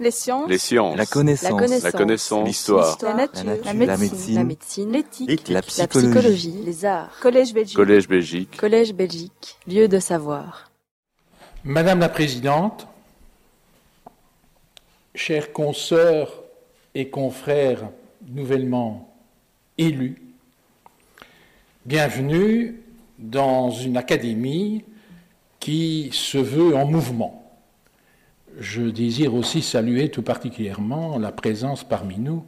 Les sciences. Les sciences. La connaissance. La connaissance. La. L'histoire. La nature. La nature. La La médecine. La. L'éthique. La La psychologie. psychologie. Les arts. Collège Belgique. Collège Belgique. Collège Belgique. Lieu de savoir. Madame la Présidente, chers consoeurs et confrères nouvellement élus, bienvenue dans une académie qui se veut en mouvement. Je désire aussi saluer tout particulièrement la présence parmi nous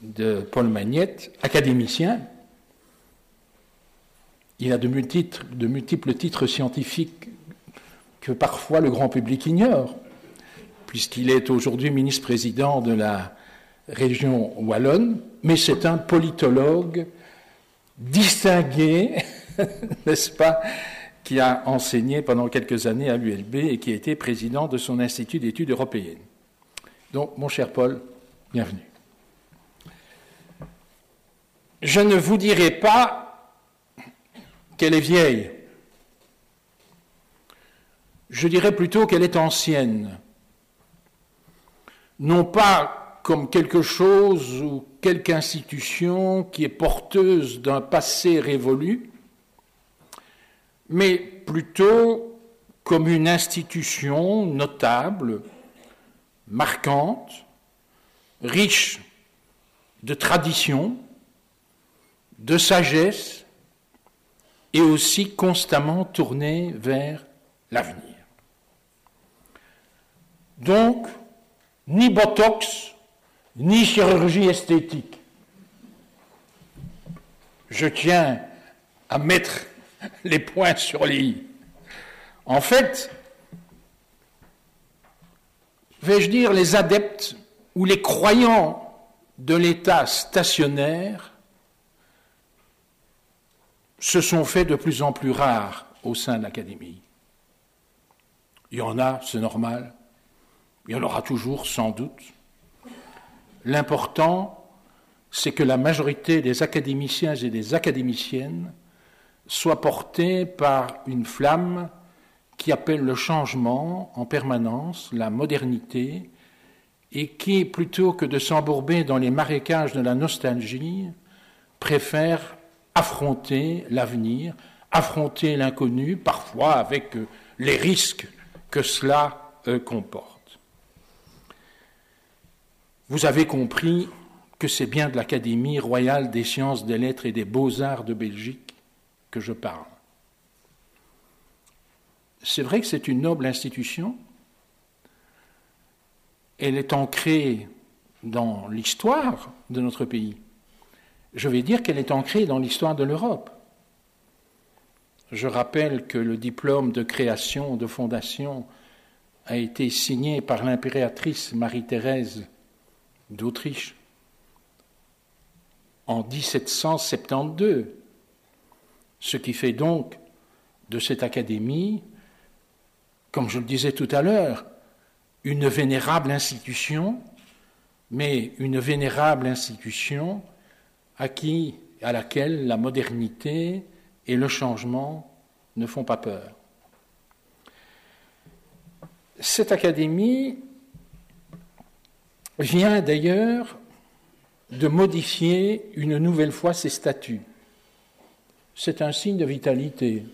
de Paul Magnette, académicien. Il a de multiples, de multiples titres scientifiques que parfois le grand public ignore, puisqu'il est aujourd'hui ministre-président de la région wallonne, mais c'est un politologue distingué, n'est-ce pas, qui a enseigné pendant quelques années à l'ULB et qui a été président de son Institut d'études européennes. Donc, mon cher Paul, bienvenue. Je ne vous dirai pas qu'elle est vieille. Je dirais plutôt qu'elle est ancienne. Non pas comme quelque chose ou quelque institution qui est porteuse d'un passé révolu, mais plutôt comme une institution notable, marquante, riche de traditions, de sagesse et aussi constamment tournée vers l'avenir. Donc, ni Botox, ni chirurgie esthétique. Je tiens à mettre les points sur les. En fait, vais-je dire, les adeptes ou les croyants de l'État stationnaire se sont faits de plus en plus rares au sein de l'Académie. Il y en a, c'est normal. Il y en aura toujours, sans doute. L'important, c'est que la majorité des académiciens et des académiciennes soient portés par une flamme qui appelle le changement en permanence, la modernité, et qui, plutôt que de s'embourber dans les marécages de la nostalgie, préfère affronter l'avenir, affronter l'inconnu, parfois avec les risques que cela euh, comporte. Vous avez compris que c'est bien de l'Académie royale des sciences, des lettres et des beaux-arts de Belgique que je parle. C'est vrai que c'est une noble institution. Elle est ancrée dans l'histoire de notre pays. Je vais dire qu'elle est ancrée dans l'histoire de l'Europe. Je rappelle que le diplôme de création de fondation a été signé par l'impératrice Marie-Thérèse d'Autriche en 1772, ce qui fait donc de cette académie, comme je le disais tout à l'heure, une vénérable institution, mais une vénérable institution à, laquelle la modernité et le changement ne font pas peur. Cette académie vient d'ailleurs de modifier une nouvelle fois ses statuts. C'est un signe de vitalité.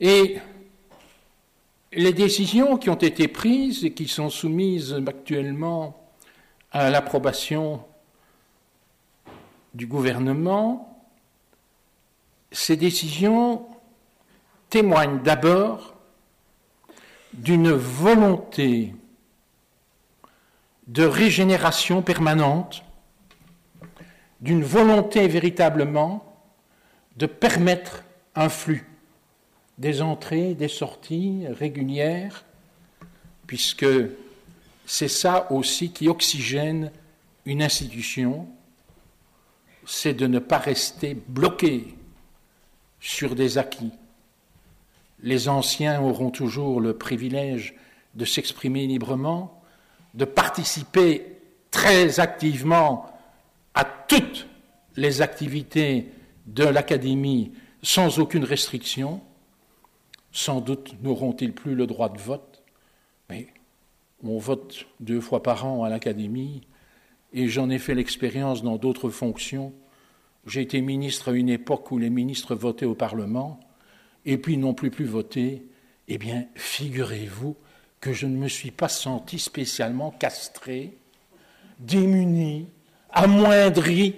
Et les décisions qui ont été prises et qui sont soumises actuellement à l'approbation du gouvernement, ces décisions témoignent d'abord d'une volonté de régénération permanente, d'une volonté véritablement de permettre un flux des entrées, des sorties régulières, puisque c'est ça aussi qui oxygène une institution, c'est de ne pas rester bloqué sur des acquis. Les anciens auront toujours le privilège de s'exprimer librement, de participer très activement à toutes les activités de l'Académie sans aucune restriction. Sans doute n'auront-ils plus le droit de vote, mais On vote deux fois par an à l'Académie et j'en ai fait l'expérience dans d'autres fonctions. J'ai été ministre à une époque où les ministres votaient au Parlement et puis n'ont plus pu voter. Eh bien, figurez-vous que je ne me suis pas senti spécialement castré, démuni, amoindri,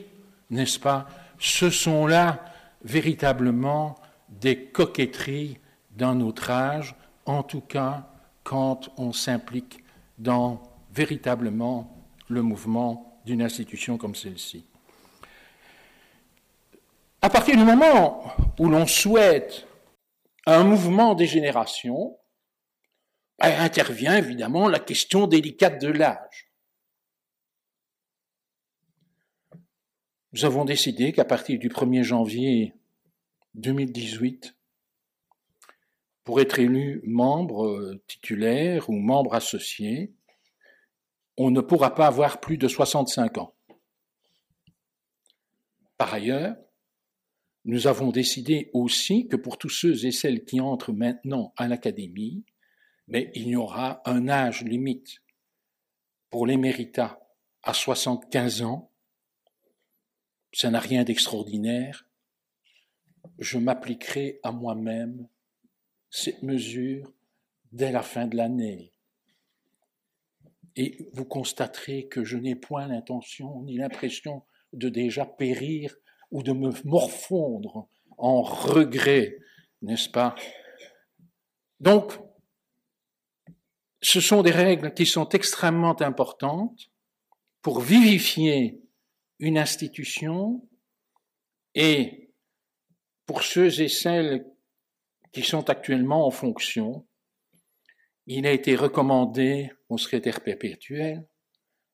n'est-ce pas Ce sont là véritablement des coquetteries d'un autre âge, en tout cas quand on s'implique dans véritablement le mouvement d'une institution comme celle-ci. À partir du moment où l'on souhaite un mouvement des générations, ben, intervient évidemment la question délicate de l'âge. Nous avons décidé qu'à partir du 1er janvier 2018, pour être élu membre euh, titulaire ou membre associé, on ne pourra pas avoir plus de 65 ans. Par ailleurs, nous avons décidé aussi que pour tous ceux et celles qui entrent maintenant à l'académie, mais il y aura un âge limite pour l'éméritat à 75 ans. Ça n'a rien d'extraordinaire. Je m'appliquerai à moi-même cette mesure dès la fin de l'année. Et vous constaterez que je n'ai point l'intention ni l'impression de déjà périr ou de me morfondre en regret, n'est-ce pas? Donc, ce sont des règles qui sont extrêmement importantes pour vivifier une institution et pour ceux et celles qui sont actuellement en fonction, il a été recommandé au secrétaire perpétuel,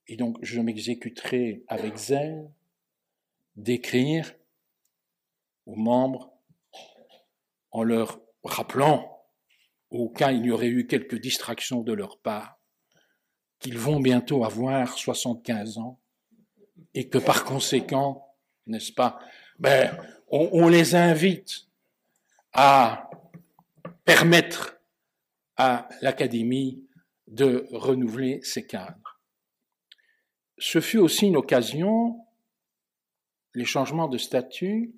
et donc je m'exécuterai avec zèle, d'écrire aux membres en leur rappelant, au cas il y aurait eu quelques distractions de leur part, qu'ils vont bientôt avoir 75 ans et que par conséquent, n'est-ce pas, ben, on, les invite à permettre à l'Académie de renouveler ses cadres. Ce fut aussi une occasion, les changements de statut,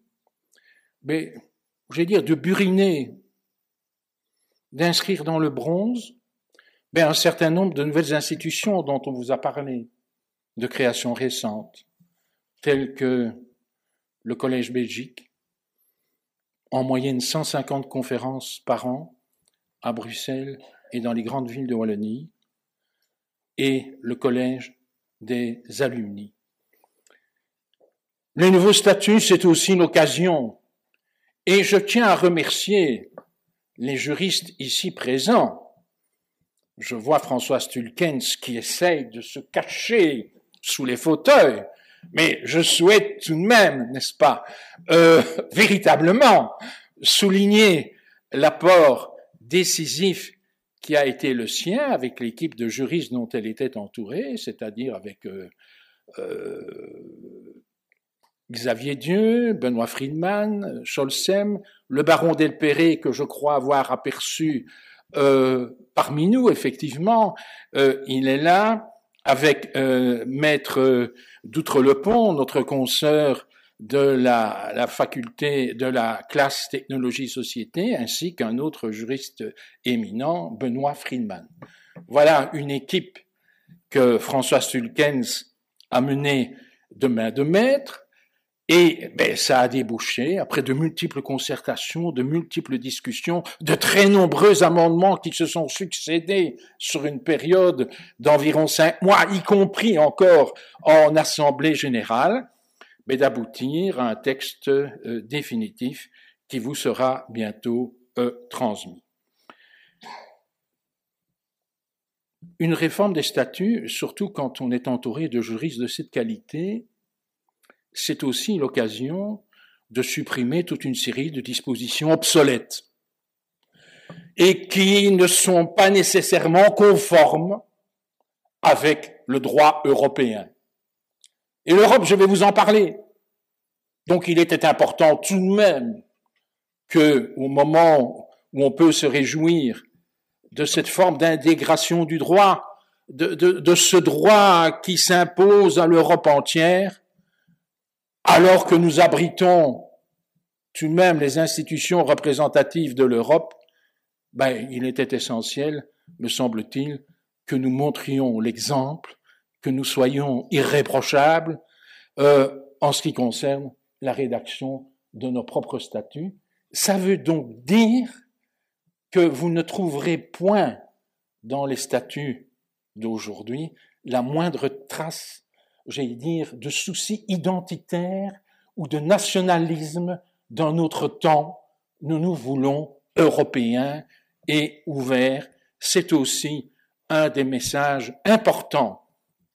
mais dire de buriner, d'inscrire dans le bronze ben, un certain nombre de nouvelles institutions dont on vous a parlé, de création récente, telles que le Collège Belgique, en moyenne 150 conférences par an à Bruxelles et dans les grandes villes de Wallonie, et le Collège des alumni. Le nouveau statut, c'est aussi une occasion, et je tiens à remercier les juristes ici présents. Je vois François Stulkens qui essaye de se cacher sous les fauteuils, mais je souhaite tout de même, n'est-ce pas, euh, véritablement souligner l'apport décisif qui a été le sien avec l'équipe de juristes dont elle était entourée, c'est-à-dire avec euh, euh, Xavier Dieu, Benoît Friedman, Scholzem, le baron Delperré que je crois avoir aperçu parmi nous, effectivement, il est là, avec maître d'Outre-le-Pont, notre consoeur de la, la, faculté de la classe technologie société, ainsi qu'un autre juriste éminent, Benoît Friedman. Voilà une équipe que François Stulkens a menée de main de maître, et ben, ça a débouché, après de multiples concertations, de multiples discussions, de très nombreux amendements qui se sont succédés sur une période d'environ cinq mois, y compris encore en Assemblée générale, mais d'aboutir à un texte euh, définitif qui vous sera bientôt euh, transmis. Une réforme des statuts, surtout quand on est entouré de juristes de cette qualité, c'est aussi l'occasion de supprimer toute une série de dispositions obsolètes et qui ne sont pas nécessairement conformes avec le droit européen. Et l'Europe, je vais vous en parler. Donc il était important tout de même que, au moment où on peut se réjouir de cette forme d'intégration du droit de, ce droit qui s'impose à l'Europe entière, alors que nous abritons tout de même les institutions représentatives de l'Europe, ben, il était essentiel, me semble-t-il, que nous montrions l'exemple, que nous soyons irréprochables euh, en ce qui concerne la rédaction de nos propres statuts. Ça veut donc dire que vous ne trouverez point dans les statuts d'aujourd'hui la moindre trace, j'allais dire, de souci identitaire ou de nationalisme d'un autre temps. Nous nous voulons européens et ouverts. C'est aussi un des messages importants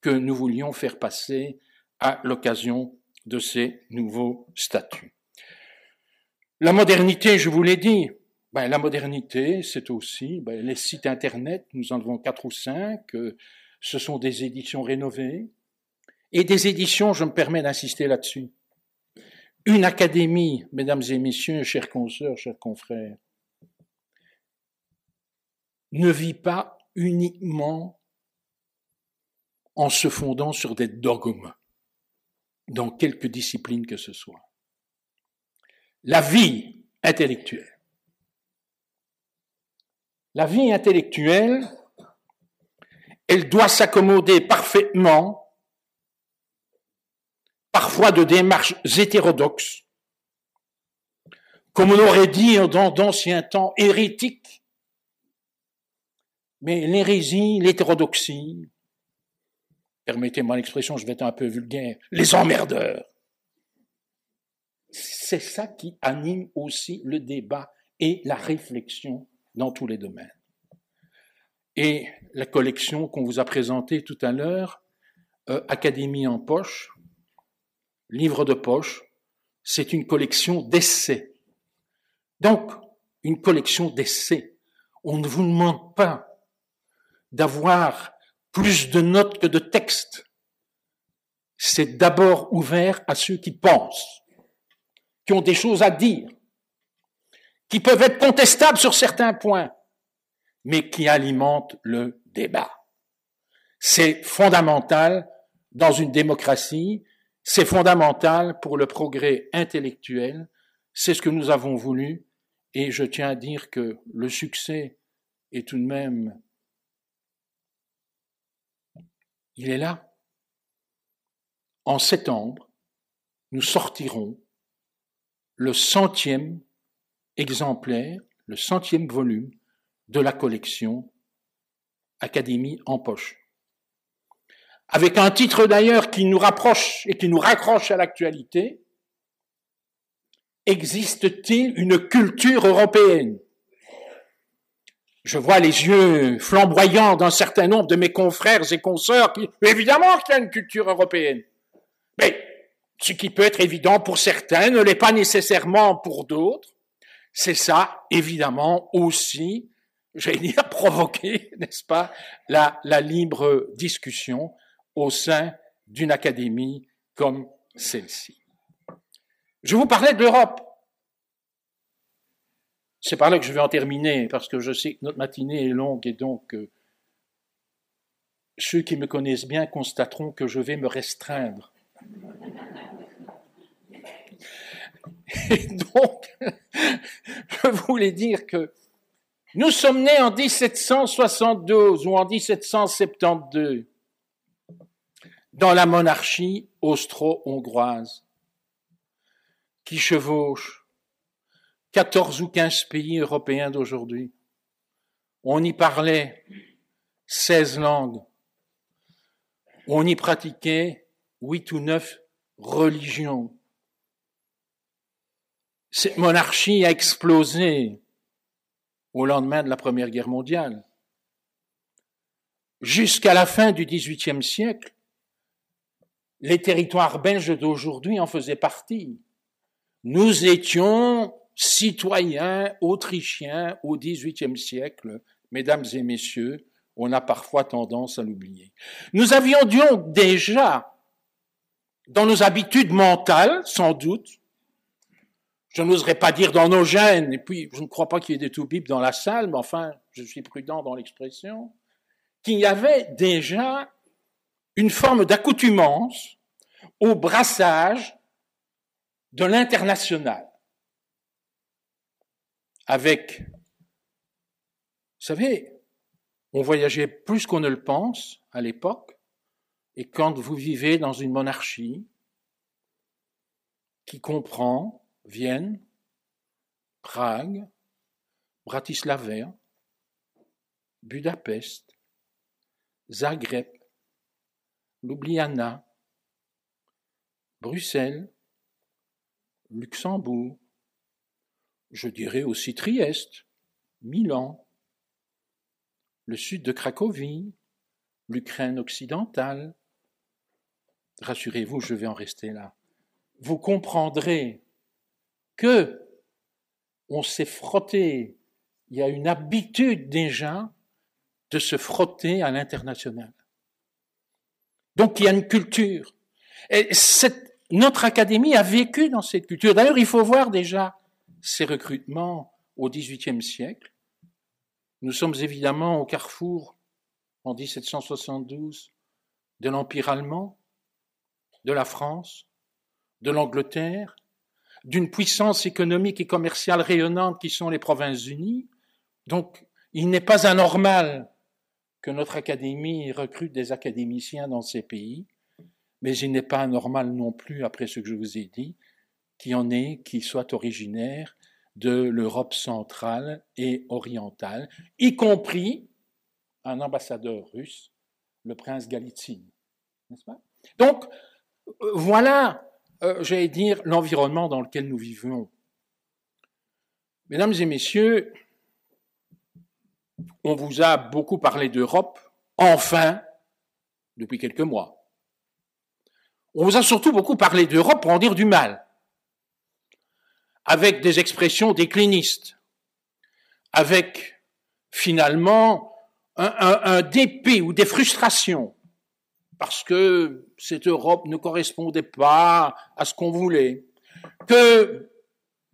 que nous voulions faire passer à l'occasion de ces nouveaux statuts. La modernité, je vous l'ai dit, ben, la modernité, c'est aussi ben, les sites Internet, nous en avons quatre ou cinq, euh, ce sont des éditions rénovées, et des éditions, je me permets d'insister là-dessus. Une académie, mesdames et messieurs, chers consoeurs, chers confrères, ne vit pas uniquement en se fondant sur des dogmes dans quelque discipline que ce soit. La vie intellectuelle. La vie intellectuelle, elle doit s'accommoder parfaitement, parfois de démarches hétérodoxes, comme on aurait dit dans d'anciens temps, hérétiques. Mais l'hérésie, l'hétérodoxie, permettez-moi l'expression, je vais être un peu vulgaire, les emmerdeurs. C'est ça qui anime aussi le débat et la réflexion dans tous les domaines. Et la collection qu'on vous a présentée tout à l'heure, euh, Académie en poche, livre de poche, c'est une collection d'essais. Donc, une collection d'essais. On ne vous demande pas d'avoir plus de notes que de textes. C'est d'abord ouvert à ceux qui pensent, qui ont des choses à dire, qui peuvent être contestables sur certains points, mais qui alimentent le débat. C'est fondamental dans une démocratie, c'est fondamental pour le progrès intellectuel, c'est ce que nous avons voulu, et je tiens à dire que le succès est tout de même Il est là. En septembre, nous sortirons le centième exemplaire, le centième volume de la collection Académie en poche. Avec un titre d'ailleurs qui nous rapproche et qui nous raccroche à l'actualité, Existe-t-il une culture européenne? Je vois les yeux flamboyants d'un certain nombre de mes confrères et consoeurs qui, évidemment qu'il y a une culture européenne. Mais ce qui peut être évident pour certains ne l'est pas nécessairement pour d'autres. C'est ça, évidemment, aussi, j'allais dire, provoquer, n'est-ce pas, la, la libre discussion au sein d'une académie comme celle-ci. Je vous parlais de l'Europe. C'est par là que je vais en terminer, parce que je sais que notre matinée est longue et donc euh, ceux qui me connaissent bien constateront que je vais me restreindre. Et donc, je voulais dire que nous sommes nés en 1772 ou en 1772 dans la monarchie austro-hongroise qui chevauche 14 ou 15 pays européens d'aujourd'hui. On y parlait 16 langues. On y pratiquait 8 ou 9 religions. Cette monarchie a explosé au lendemain de la Première Guerre mondiale. Jusqu'à la fin du XVIIIe siècle, les territoires belges d'aujourd'hui en faisaient partie. Nous étions citoyen autrichien au XVIIIe siècle, mesdames et messieurs, on a parfois tendance à l'oublier. Nous avions donc déjà, dans nos habitudes mentales, sans doute, je n'oserais pas dire dans nos gènes, et puis je ne crois pas qu'il y ait des toubibs dans la salle, mais enfin, je suis prudent dans l'expression, qu'il y avait déjà une forme d'accoutumance au brassage de l'international. Avec, vous savez, on voyageait plus qu'on ne le pense à l'époque, et quand vous vivez dans une monarchie qui comprend Vienne, Prague, Bratislava, Budapest, Zagreb, Ljubljana, Bruxelles, Luxembourg, je dirais aussi Trieste, Milan, le sud de Cracovie, l'Ukraine occidentale. Rassurez-vous, je vais en rester là. Vous comprendrez que on s'est frotté, il y a une habitude déjà de se frotter à l'international. Donc il y a une culture. Notre académie a vécu dans cette culture. D'ailleurs, il faut voir déjà ces recrutements au XVIIIe siècle. Nous sommes évidemment au carrefour, en 1772, de l'Empire allemand, de la France, de l'Angleterre, d'une puissance économique et commerciale rayonnante qui sont les Provinces-Unies. Donc, il n'est pas anormal que notre académie recrute des académiciens dans ces pays, mais il n'est pas anormal non plus, après ce que je vous ai dit, qu'il y en ait qui soient originaires de l'Europe centrale et orientale, y compris un ambassadeur russe, le prince Galitzine. N'est-ce pas? Donc, euh, voilà, euh, j'allais dire, l'environnement dans lequel nous vivons. Mesdames et messieurs, on vous a beaucoup parlé d'Europe, enfin, depuis quelques mois. On vous a surtout beaucoup parlé d'Europe pour en dire du mal, avec des expressions déclinistes, avec finalement un, dépit ou des frustrations, parce que cette Europe ne correspondait pas à ce qu'on voulait, que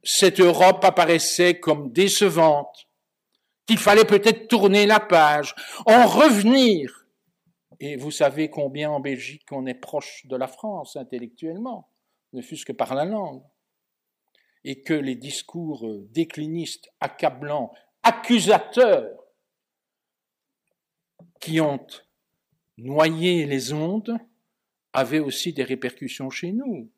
cette Europe apparaissait comme décevante, qu'il fallait peut-être tourner la page, en revenir. Et vous savez combien en Belgique on est proche de la France intellectuellement, ne fût-ce que par la langue. Et que les discours déclinistes, accablants, accusateurs, qui ont noyé les ondes, avaient aussi des répercussions chez nous.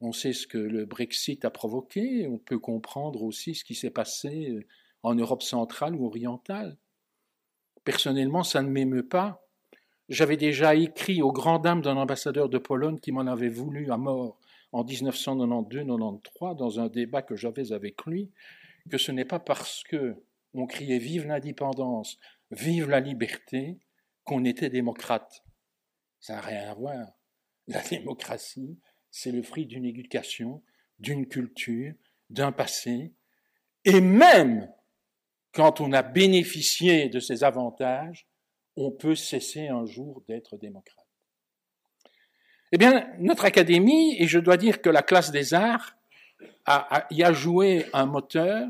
On sait ce que le Brexit a provoqué, on peut comprendre aussi ce qui s'est passé en Europe centrale ou orientale. Personnellement, ça ne m'émeut pas. J'avais déjà écrit aux grandes dames d'un ambassadeur de Pologne qui m'en avait voulu à mort en 1992-93 dans un débat que j'avais avec lui, que ce n'est pas parce que on criait vive l'indépendance, vive la liberté, qu'on était démocrate. Ça n'a rien à voir. La démocratie, c'est le fruit d'une éducation, d'une culture, d'un passé, et même quand on a bénéficié de ces avantages, on peut cesser un jour d'être démocrate. Eh bien, notre académie, et je dois dire que la classe des arts y a joué un moteur,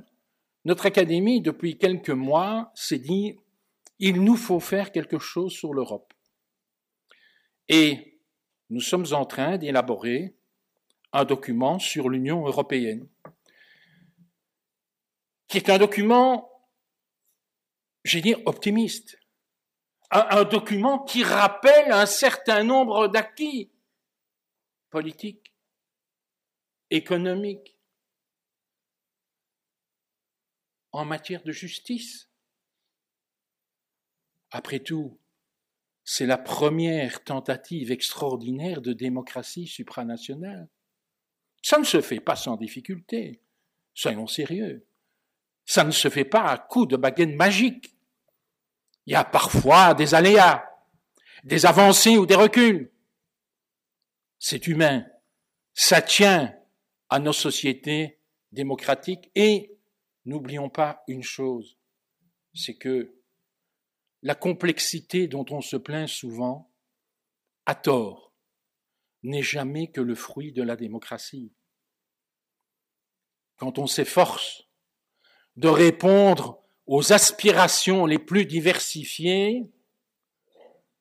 notre académie, depuis quelques mois, s'est dit, il nous faut faire quelque chose sur l'Europe. Et nous sommes en train d'élaborer un document sur l'Union européenne, qui est un document j'ai dit optimiste. Un, document qui rappelle un certain nombre d'acquis politiques, économiques, en matière de justice. Après tout, c'est la première tentative extraordinaire de démocratie supranationale. Ça ne se fait pas sans difficulté. Soyons sérieux. Ça ne se fait pas à coup de baguette magique. Il y a parfois des aléas, des avancées ou des reculs. C'est humain. Ça tient à nos sociétés démocratiques et n'oublions pas une chose, c'est que la complexité dont on se plaint souvent, à tort, n'est jamais que le fruit de la démocratie. Quand on s'efforce de répondre aux aspirations les plus diversifiées,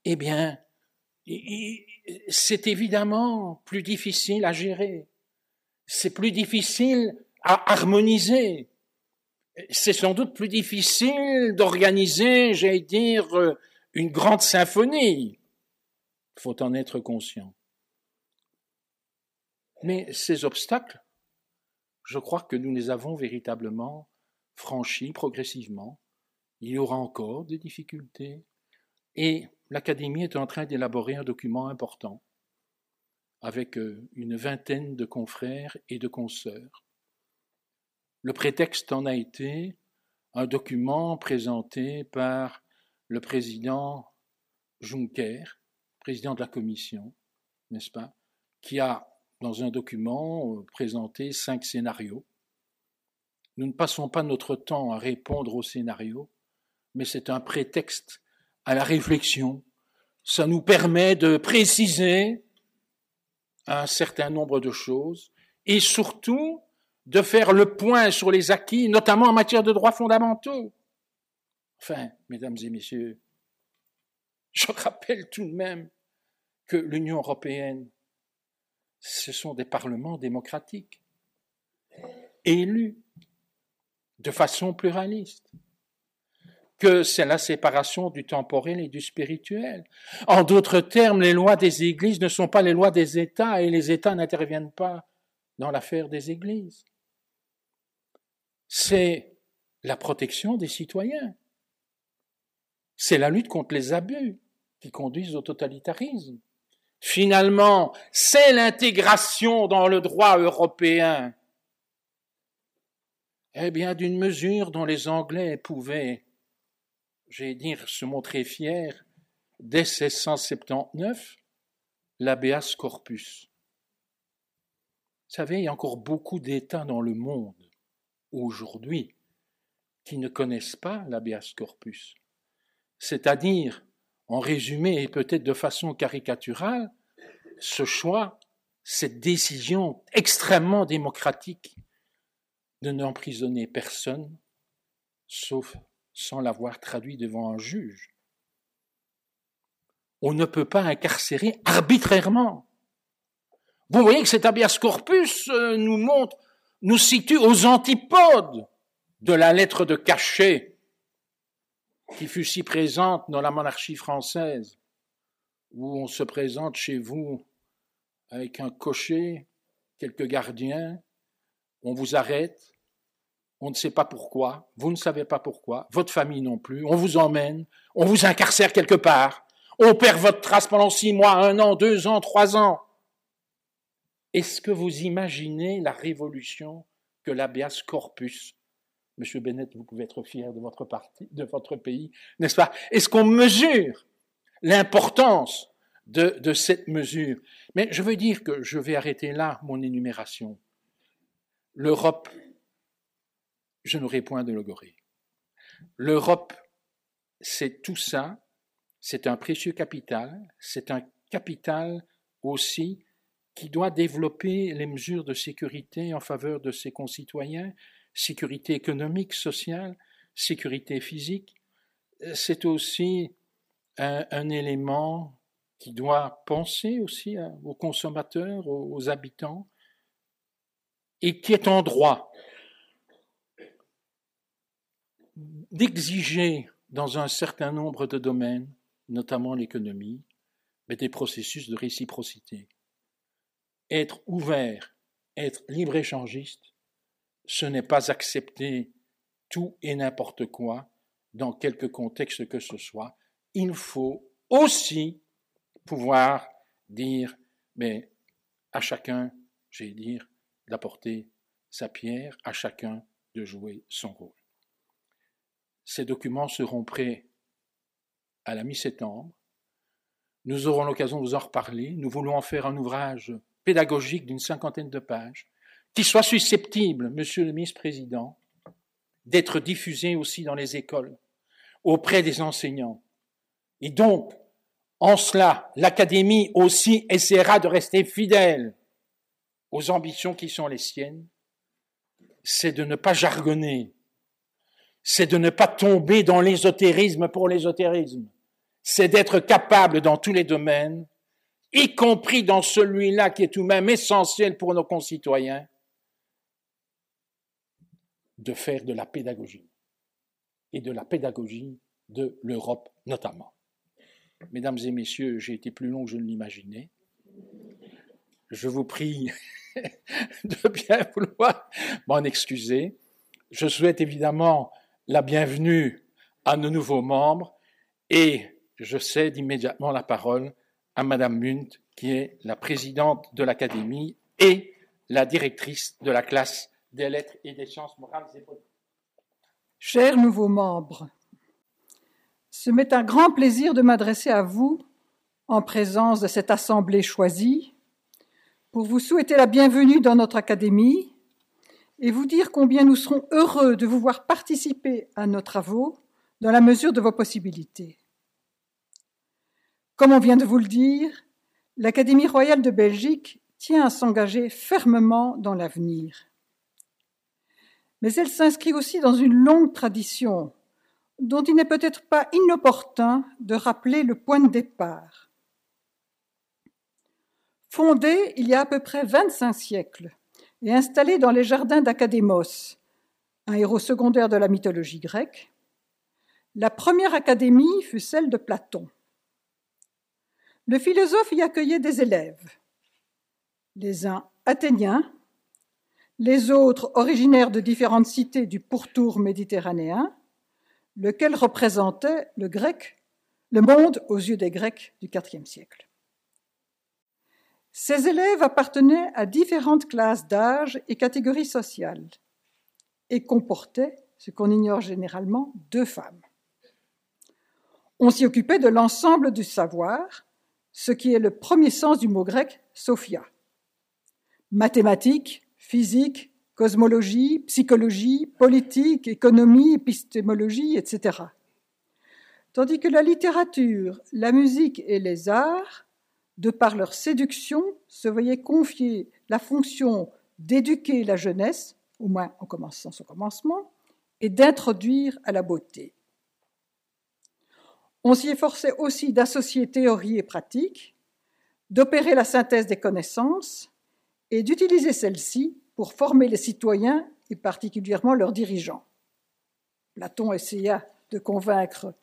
eh bien, c'est évidemment plus difficile à gérer. C'est plus difficile à harmoniser. C'est sans doute plus difficile d'organiser, j'allais dire, une grande symphonie. Il faut en être conscient. Mais ces obstacles, je crois que nous les avons véritablement franchis progressivement. Il y aura encore des difficultés. Et l'Académie est en train d'élaborer un document important avec euh, une vingtaine de confrères et de consoeurs. Le prétexte en a été un document présenté par le président Juncker, président de la Commission, n'est-ce pas, qui a dans un document euh, présenté cinq scénarios. Nous ne passons pas notre temps à répondre aux scénarios, mais c'est un prétexte à la réflexion. Ça nous permet de préciser un certain nombre de choses et surtout de faire le point sur les acquis, notamment en matière de droits fondamentaux. Enfin, mesdames et messieurs, je rappelle tout de même que l'Union européenne ce sont des parlements démocratiques, élus de façon pluraliste, que c'est la séparation du temporel et du spirituel. En d'autres termes, les lois des églises ne sont pas les lois des États et les États n'interviennent pas dans l'affaire des églises. C'est la protection des citoyens. C'est la lutte contre les abus qui conduisent au totalitarisme. Finalement, c'est l'intégration dans le droit européen. Eh bien, d'une mesure dont les Anglais pouvaient, j'ai dire, se montrer fiers, dès 1679, l'habeas corpus. Vous savez, il y a encore beaucoup d'États dans le monde, aujourd'hui, qui ne connaissent pas l'habeas corpus. C'est-à-dire en résumé et peut-être de façon caricaturale, ce choix, cette décision extrêmement démocratique de n'emprisonner personne, sauf sans l'avoir traduit devant un juge. On ne peut pas incarcérer arbitrairement. Vous voyez que cet habeas corpus euh, nous montre, nous situe aux antipodes de la lettre de cachet qui fut si présente dans la monarchie française, où on se présente chez vous avec un cocher, quelques gardiens, on vous arrête, on ne sait pas pourquoi, vous ne savez pas pourquoi, votre famille non plus, on vous emmène, on vous incarcère quelque part, on perd votre trace pendant six mois, un an, deux ans, trois ans. Est-ce que vous imaginez la révolution que l'habeas corpus Monsieur Bennett, vous pouvez être fier de votre parti, de votre pays, n'est-ce pas? Est-ce qu'on mesure l'importance de, de cette mesure? Mais je veux dire que je vais arrêter là mon énumération. L'Europe, je n'aurai point de logorée. L'Europe, c'est tout ça, c'est un précieux capital, c'est un capital aussi qui doit développer les mesures de sécurité en faveur de ses concitoyens, sécurité économique, sociale, sécurité physique, c'est aussi un, élément qui doit penser aussi aux consommateurs, aux, habitants, et qui est en droit d'exiger dans un certain nombre de domaines, notamment l'économie, mais des processus de réciprocité. Être ouvert, être libre-échangiste, ce n'est pas accepter tout et n'importe quoi dans quelque contexte que ce soit. Il faut aussi pouvoir dire, mais à chacun, j'ai dire, d'apporter sa pierre, à chacun de jouer son rôle. Ces documents seront prêts à la mi-septembre. Nous aurons l'occasion de vous en reparler. Nous voulons en faire un ouvrage pédagogique d'une cinquantaine de pages qui soit susceptible, Monsieur le ministre-président, d'être diffusé aussi dans les écoles, auprès des enseignants. Et donc, en cela, l'Académie aussi essaiera de rester fidèle aux ambitions qui sont les siennes, c'est de ne pas jargonner, c'est de ne pas tomber dans l'ésotérisme pour l'ésotérisme. C'est d'être capable dans tous les domaines, y compris dans celui-là qui est tout de même essentiel pour nos concitoyens, de faire de la pédagogie. Et de la pédagogie de l'Europe notamment. Mesdames et messieurs, j'ai été plus long que je ne l'imaginais. Je vous prie de bien vouloir m'en excuser. Je souhaite évidemment la bienvenue à nos nouveaux membres et je cède immédiatement la parole à Madame Munt, qui est la présidente de l'Académie et la directrice de la classe des lettres et des sciences morales et politiques. Chers nouveaux membres, ce m'est un grand plaisir de m'adresser à vous en présence de cette assemblée choisie pour vous souhaiter la bienvenue dans notre académie et vous dire combien nous serons heureux de vous voir participer à nos travaux dans la mesure de vos possibilités. Comme on vient de vous le dire, l'Académie royale de Belgique tient à s'engager fermement dans l'avenir. Mais elle s'inscrit aussi dans une longue tradition dont il n'est peut-être pas inopportun de rappeler le point de départ. Fondée il y a à peu près 25 siècles et installée dans les jardins d'Académos, un héros secondaire de la mythologie grecque, la première académie fut celle de Platon. Le philosophe y accueillait des élèves, les uns athéniens, les autres originaires de différentes cités du pourtour méditerranéen, lequel représentait le grec, le monde aux yeux des Grecs du IVe siècle. Ces élèves appartenaient à différentes classes d'âge et catégories sociales et comportaient, ce qu'on ignore généralement, deux femmes. On s'y occupait de l'ensemble du savoir, ce qui est le premier sens du mot grec sophia. Mathématiques, physique, cosmologie, psychologie, politique, économie, épistémologie, etc. Tandis que la littérature, la musique et les arts de par leur séduction, se voyaient confier la fonction d'éduquer la jeunesse, au moins en commençant son commencement, et d'introduire à la beauté. On s'y efforçait aussi d'associer théorie et pratique, d'opérer la synthèse des connaissances et d'utiliser celles-ci pour former les citoyens et particulièrement leurs dirigeants. Platon essaya de convaincre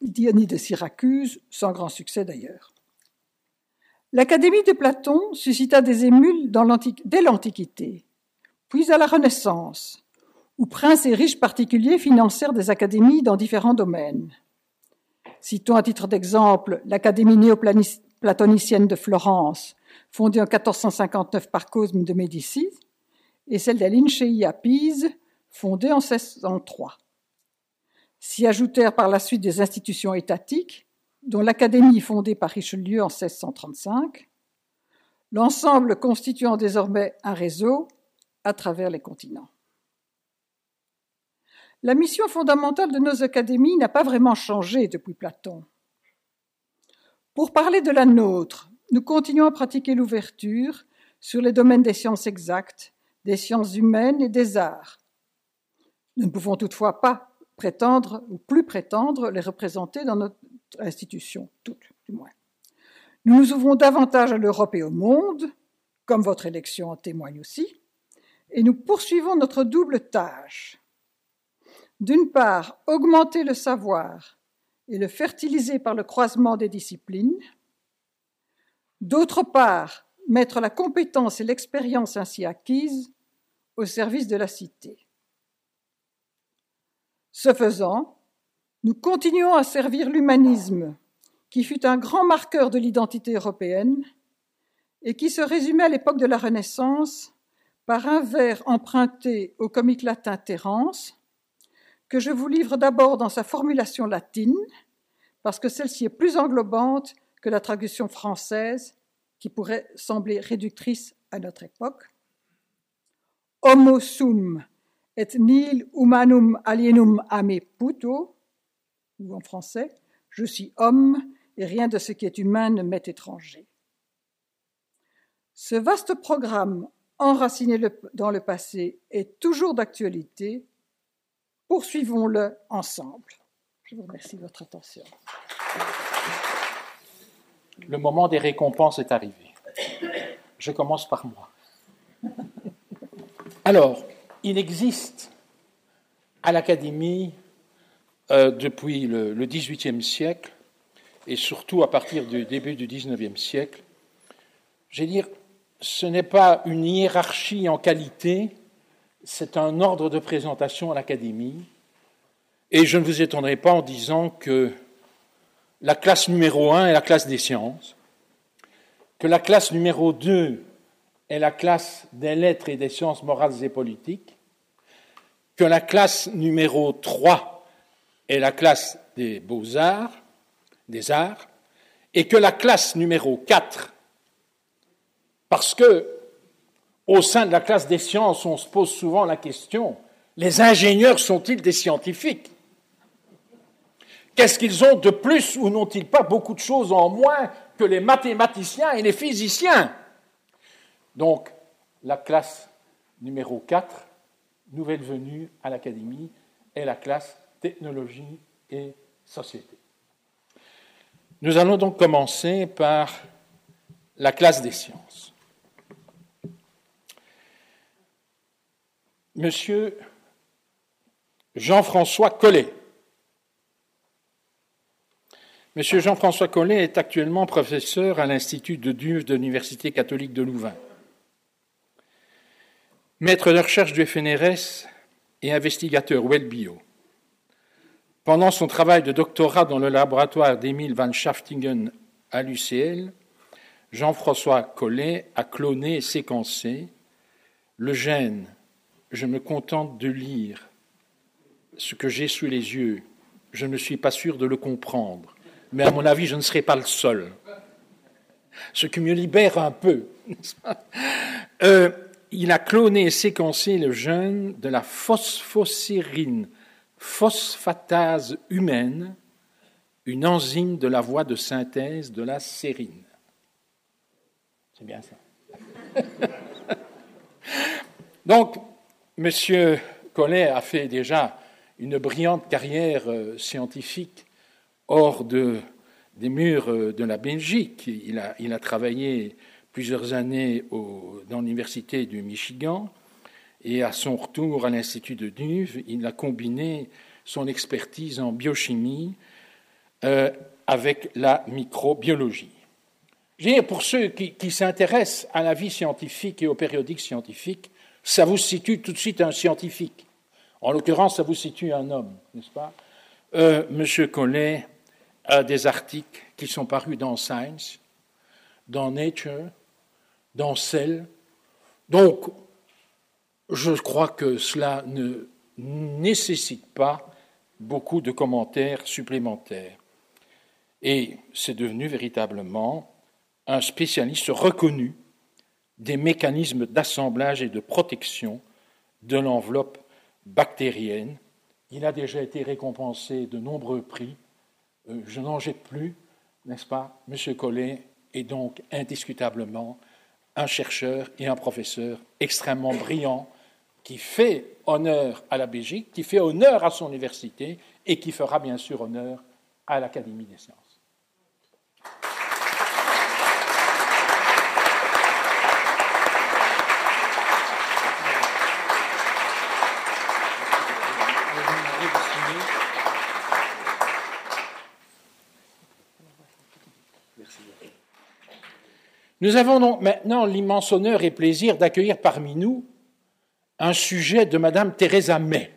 Dionys de Syracuse, sans grand succès d'ailleurs. L'Académie de Platon suscita des émules dès l'Antiquité, puis à la Renaissance, où princes et riches particuliers financèrent des académies dans différents domaines. Citons à titre d'exemple l'Académie néoplatonicienne de Florence, fondée en 1459 par Cosme de Médicis, et celle des Lincei à Pise, fondée en 1603. S'y ajoutèrent par la suite des institutions étatiques, dont l'Académie fondée par Richelieu en 1635, l'ensemble constituant désormais un réseau à travers les continents. La mission fondamentale de nos académies n'a pas vraiment changé depuis Platon. Pour parler de la nôtre, nous continuons à pratiquer l'ouverture sur les domaines des sciences exactes, des sciences humaines et des arts. Nous ne pouvons toutefois pas prétendre, ou plus prétendre, les représenter dans notre institutions, toutes du moins. Nous nous ouvrons davantage à l'Europe et au monde, comme votre élection en témoigne aussi, et nous poursuivons notre double tâche. D'une part, augmenter le savoir et le fertiliser par le croisement des disciplines. D'autre part, mettre la compétence et l'expérience ainsi acquises au service de la cité. Ce faisant, nous continuons à servir l'humanisme, qui fut un grand marqueur de l'identité européenne et qui se résumait à l'époque de la Renaissance par un vers emprunté au comique latin Terence, que je vous livre d'abord dans sa formulation latine, parce que celle-ci est plus englobante que la traduction française, qui pourrait sembler réductrice à notre époque. Homo sum et nil humanum alienum ame puto, ou en français, je suis homme et rien de ce qui est humain ne m'est étranger. Ce vaste programme, enraciné dans le passé, est toujours d'actualité Poursuivons-le ensemble. Je vous remercie de votre attention. Le moment des récompenses est arrivé. Je commence par moi. Alors, il existe à l'Académie, euh, depuis le, XVIIIe siècle, et surtout à partir du début du XIXe siècle, je vais dire, ce n'est pas une hiérarchie en qualité, c'est un ordre de présentation à l'Académie. Et je ne vous étonnerai pas en disant que la classe numéro un est la classe des sciences, que la classe numéro deux est la classe des lettres et des sciences morales et politiques, que la classe numéro trois est la classe des beaux-arts, des arts, et que la classe numéro quatre, parce que au sein de la classe des sciences, on se pose souvent la question, les ingénieurs sont-ils des scientifiques? Qu'est-ce qu'ils ont de plus ou n'ont-ils pas beaucoup de choses en moins que les mathématiciens et les physiciens? Donc, la classe numéro 4, nouvelle venue à l'Académie, est la classe technologie et société. Nous allons donc commencer par la classe des sciences. Monsieur Jean-François Collet Monsieur Jean-François Collet est actuellement professeur à l'Institut de Duve de l'Université catholique de Louvain. Maître de recherche du FNRS et investigateur WellBio. Pendant son travail de doctorat dans le laboratoire d'Emile van Schaftingen à l'UCL, Jean-François Collet a cloné et séquencé le gène. Je me contente de lire ce que j'ai sous les yeux. Je ne suis pas sûr de le comprendre mais à mon avis, je ne serai pas le seul. Ce qui me libère un peu, euh, il a cloné et séquencé le gène de la phosphocérine phosphatase humaine, une enzyme de la voie de synthèse de la sérine. C'est bien ça. Donc, M. Collet a fait déjà une brillante carrière euh, scientifique hors de, des murs euh, de la Belgique. Il a, il a travaillé plusieurs années dans l'université du Michigan et à son retour à l'Institut de Duve, il a combiné son expertise en biochimie euh, avec la microbiologie. Pour ceux qui, s'intéressent à la vie scientifique et aux périodiques scientifiques, ça vous situe tout de suite un scientifique. En l'occurrence, ça vous situe un homme, n'est-ce pas? Euh, Monsieur Collet à des articles qui sont parus dans Science, dans Nature, dans Cell. Donc, je crois que cela ne nécessite pas beaucoup de commentaires supplémentaires. Et c'est devenu véritablement un spécialiste reconnu des mécanismes d'assemblage et de protection de l'enveloppe bactérienne. Il a déjà été récompensé de nombreux prix euh, je n'en jette plus, n'est-ce pas Monsieur Collet est donc indiscutablement un chercheur et un professeur extrêmement brillant qui fait honneur à la Belgique, qui fait honneur à son université et qui fera bien sûr honneur à l'Académie des sciences. Nous avons donc maintenant l'immense honneur et plaisir d'accueillir parmi nous un sujet de Madame Theresa May.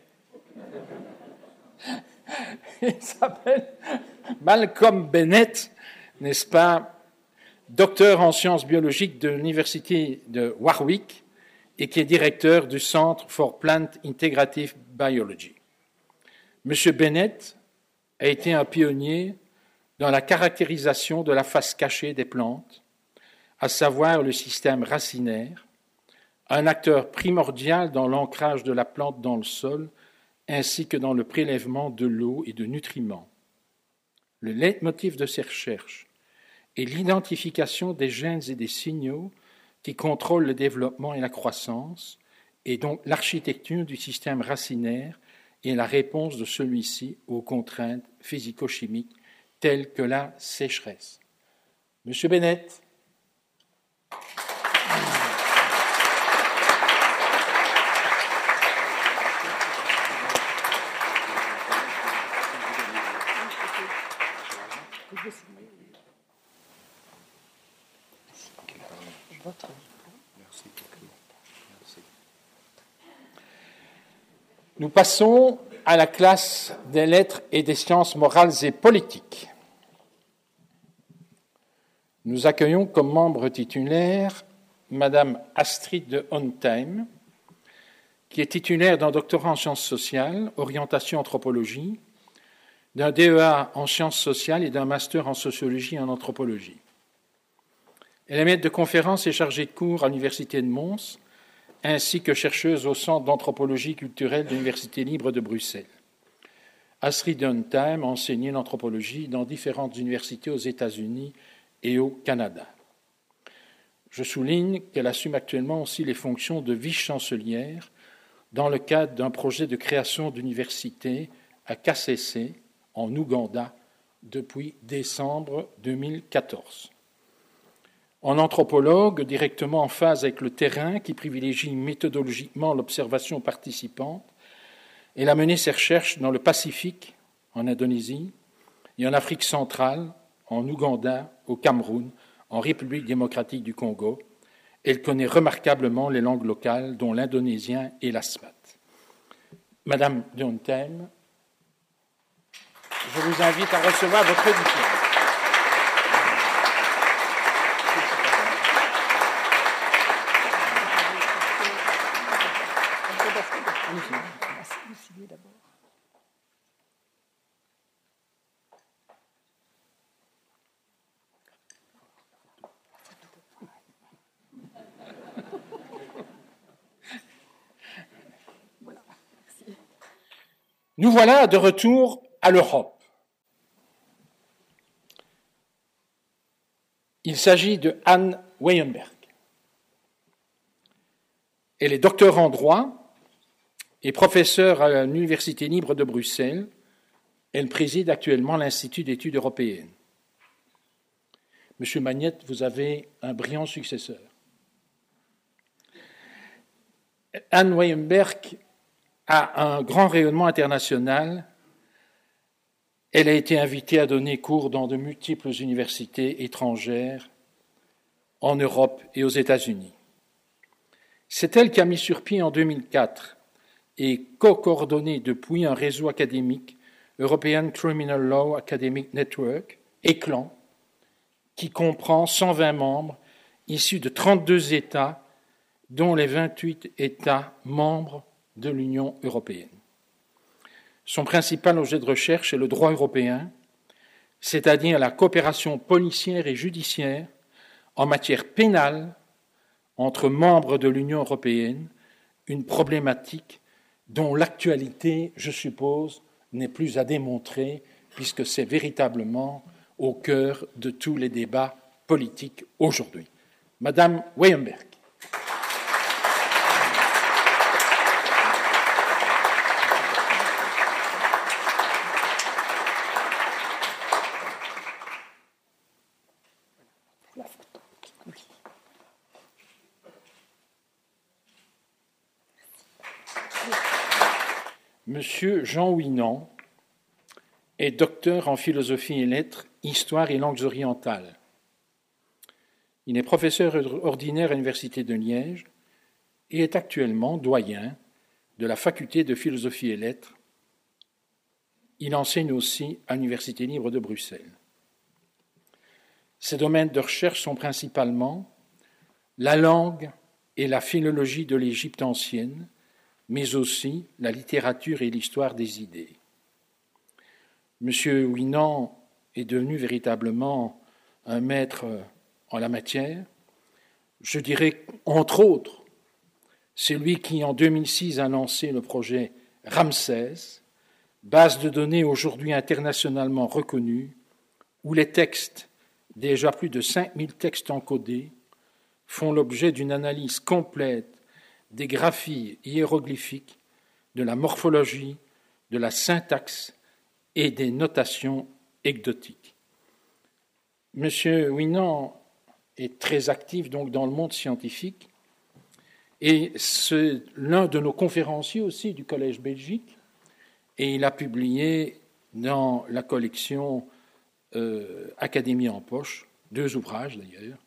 Il s'appelle Malcolm Bennett, n'est-ce pas, docteur en sciences biologiques de l'Université de Warwick et qui est directeur du Centre for Plant Integrative Biology. Monsieur Bennett a été un pionnier dans la caractérisation de la face cachée des plantes à savoir le système racinaire, un acteur primordial dans l'ancrage de la plante dans le sol, ainsi que dans le prélèvement de l'eau et de nutriments. Le leitmotiv de ces recherches est l'identification des gènes et des signaux qui contrôlent le développement et la croissance, et donc l'architecture du système racinaire et la réponse de celui-ci aux contraintes physico-chimiques telles que la sécheresse. Monsieur Bennett. Nous passons à la classe des lettres et des sciences morales et politiques. Nous accueillons comme membre titulaire Madame Astrid de Hontheim, qui est titulaire d'un doctorat en sciences sociales, orientation anthropologie, d'un DEA en sciences sociales et d'un master en sociologie et en anthropologie. Elle est maître de conférences et chargée de cours à l'Université de Mons ainsi que chercheuse au Centre d'anthropologie culturelle de l'Université libre de Bruxelles. Astrid Duntime a enseigné l'anthropologie dans différentes universités aux États-Unis et au Canada. Je souligne qu'elle assume actuellement aussi les fonctions de vice-chancelière dans le cadre d'un projet de création d'université à KCC, en Ouganda, depuis décembre 2014. En anthropologue, directement en phase avec le terrain, qui privilégie méthodologiquement l'observation participante, elle a mené ses recherches dans le Pacifique, en Indonésie, et en Afrique centrale, en Ouganda, au Cameroun, en République démocratique du Congo. Elle connaît remarquablement les langues locales, dont l'indonésien et l'asmat. Madame Diontem, je vous invite à recevoir votre diplôme. Nous voilà de retour à l'Europe. Il s'agit de Anne Weyenberg. Elle est docteur en droit et professeure à l'Université libre de Bruxelles. Elle préside actuellement l'Institut d'études européennes. Monsieur Magnette, vous avez un brillant successeur. Anne Weyenberg a un grand rayonnement international. Elle a été invitée à donner cours dans de multiples universités étrangères en Europe et aux États-Unis. C'est elle qui a mis sur pied en 2004 et co-coordonné depuis un réseau académique, European Criminal Law Academic Network, ECLAN, qui comprend 120 membres issus de 32 États, dont les 28 États membres de l'Union européenne. Son principal objet de recherche est le droit européen, c'est-à-dire la coopération policière et judiciaire en matière pénale entre membres de l'Union européenne, une problématique dont l'actualité, je suppose, n'est plus à démontrer, puisque c'est véritablement au cœur de tous les débats politiques aujourd'hui. Madame Weyenberg. Monsieur Jean Ouinan est docteur en philosophie et lettres, histoire et langues orientales. Il est professeur ordinaire à l'Université de Liège et est actuellement doyen de la faculté de philosophie et lettres. Il enseigne aussi à l'Université libre de Bruxelles. Ses domaines de recherche sont principalement la langue et la philologie de l'Égypte ancienne, mais aussi la littérature et l'histoire des idées. Monsieur Winan est devenu véritablement un maître en la matière. Je dirais, entre autres, c'est lui qui, en 2006, a lancé le projet Ramsès, base de données aujourd'hui internationalement reconnue, où les textes, déjà plus de 5000 textes encodés, font l'objet d'une analyse complète des graphies hiéroglyphiques, de la morphologie, de la syntaxe et des notations exotiques. Monsieur Winan est très actif donc dans le monde scientifique et c'est l'un de nos conférenciers aussi du Collège Belgique et il a publié dans la collection euh, Académie en poche deux ouvrages d'ailleurs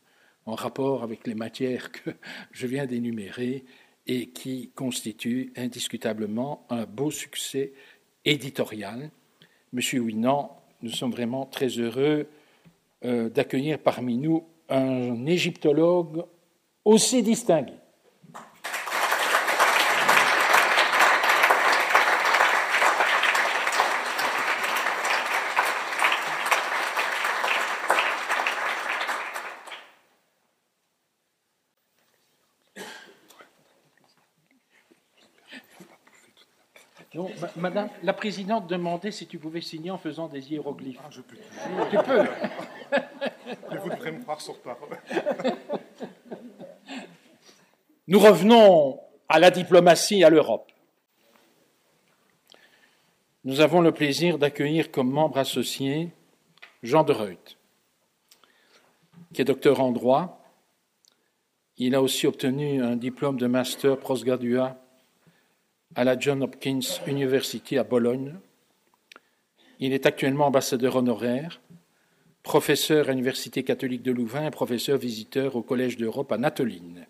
en rapport avec les matières que je viens d'énumérer et qui constituent indiscutablement un beau succès éditorial. Monsieur Winan, nous sommes vraiment très heureux euh, d'accueillir parmi nous un égyptologue aussi distingué. Madame la présidente demandait si tu pouvais signer en faisant des hiéroglyphes. Ah, je peux. Tu peux. Mais vous devrez me croire sur parole. Nous revenons à la diplomatie et à l'Europe. Nous avons le plaisir d'accueillir comme membre associé Jean de Reuth, qui est docteur en droit. Il a aussi obtenu un diplôme de master postgraduat à la John Hopkins University à Bologne. Il est actuellement ambassadeur honoraire, professeur à l'Université catholique de Louvain et professeur visiteur au Collège d'Europe à Natoline.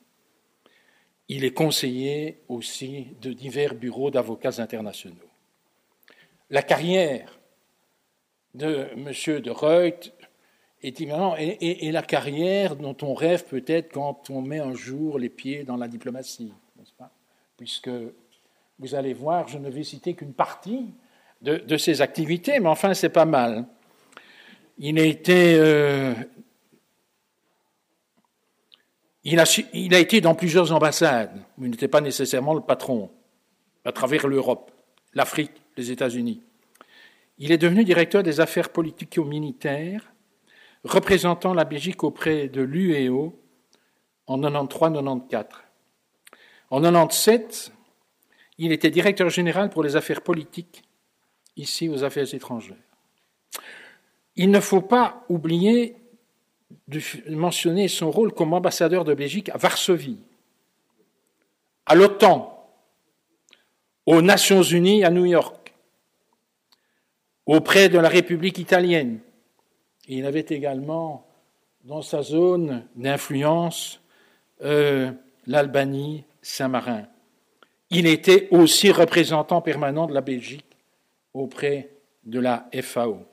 Il est conseiller aussi de divers bureaux d'avocats internationaux. La carrière de M. de Reuth est et, la carrière dont on rêve peut-être quand on met un jour les pieds dans la diplomatie, n'est-ce pas? Puisque vous allez voir, je ne vais citer qu'une partie de, ses activités, mais enfin, c'est pas mal. Il a été, euh, il, a, été dans plusieurs ambassades, mais il n'était pas nécessairement le patron, à travers l'Europe, l'Afrique, les États-Unis. Il est devenu directeur des affaires politico-militaires, représentant la Belgique auprès de l'UEO en 93-94. En 97, il était directeur général pour les affaires politiques, ici aux affaires étrangères. Il ne faut pas oublier de mentionner son rôle comme ambassadeur de Belgique à Varsovie, à l'OTAN, aux Nations Unies à New York, auprès de la République italienne. il avait également dans sa zone d'influence euh, l'Albanie, Saint-Marin. Il était aussi représentant permanent de la Belgique auprès de la FAO.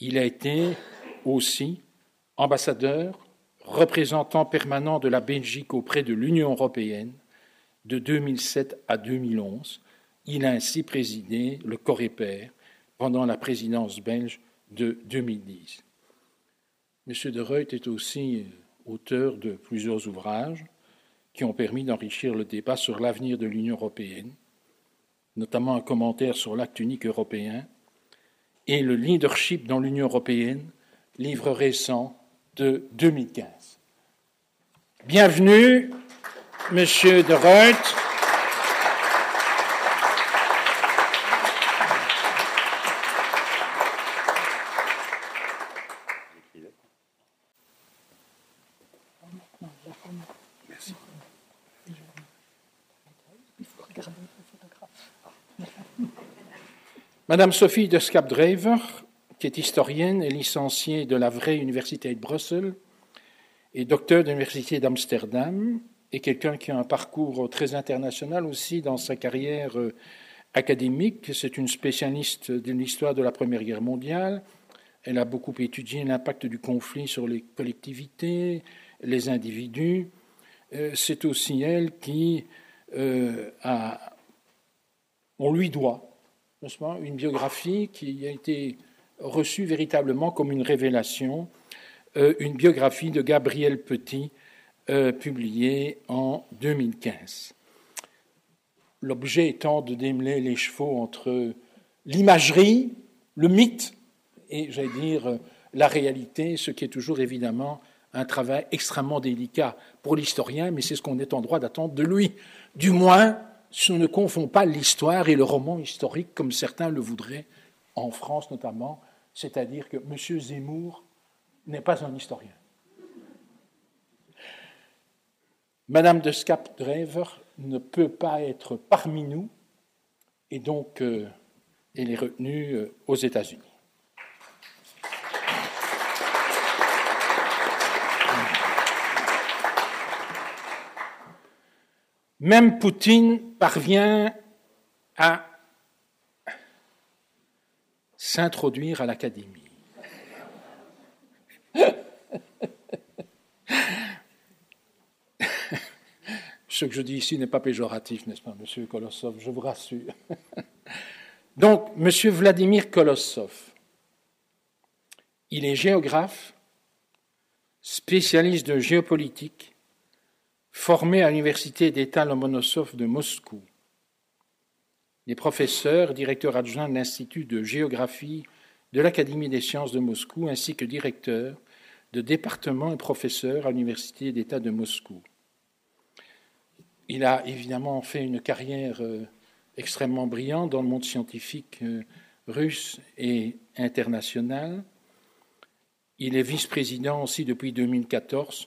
Il a été aussi ambassadeur, représentant permanent de la Belgique auprès de l'Union européenne de 2007 à 2011. Il a ainsi présidé le Coreper pendant la présidence belge de 2010. M. de Reuth est aussi auteur de plusieurs ouvrages, qui ont permis d'enrichir le débat sur l'avenir de l'Union européenne, notamment un commentaire sur l'acte unique européen et le leadership dans l'Union européenne, livre récent de 2015. Bienvenue, Monsieur de Reuth. Madame Sophie de Skapdrever, qui est historienne et licenciée de la vraie Université de Bruxelles et docteur de l'Université d'Amsterdam, et quelqu'un qui a un parcours très international aussi dans sa carrière euh, académique. C'est une spécialiste de l'histoire de la Première Guerre mondiale. Elle a beaucoup étudié l'impact du conflit sur les collectivités, les individus. Euh, c'est aussi elle qui euh, a. On lui doit une biographie qui a été reçue véritablement comme une révélation, euh, une biographie de Gabriel Petit, euh, publiée en 2015. L'objet étant de démêler les chevaux entre l'imagerie, le mythe et, j'allais dire, la réalité, ce qui est toujours évidemment un travail extrêmement délicat pour l'historien, mais c'est ce qu'on est en droit d'attendre de lui, du moins Si on ne confond pas l'histoire et le roman historique comme certains le voudraient, en France notamment, c'est-à-dire que M. Zemmour n'est pas un historien. Madame de Scapdrever ne peut pas être parmi nous et donc euh, elle est retenue euh, aux États-Unis. Même Poutine parvient à s'introduire à l'Académie. Ce que je dis ici n'est pas péjoratif, n'est-ce pas, Monsieur Kolossov, je vous rassure. Donc, Monsieur Vladimir Kolossov, il est géographe, spécialiste de géopolitique, formé à l'Université d'État Lomonosov de Moscou. Il est professeur, directeur adjoint de l'Institut de géographie de l'Académie des sciences de Moscou, ainsi que directeur de département et professeur à l'Université d'État de Moscou. Il a évidemment fait une carrière euh, extrêmement brillante dans le monde scientifique euh, russe et international. Il est vice-président aussi depuis 2014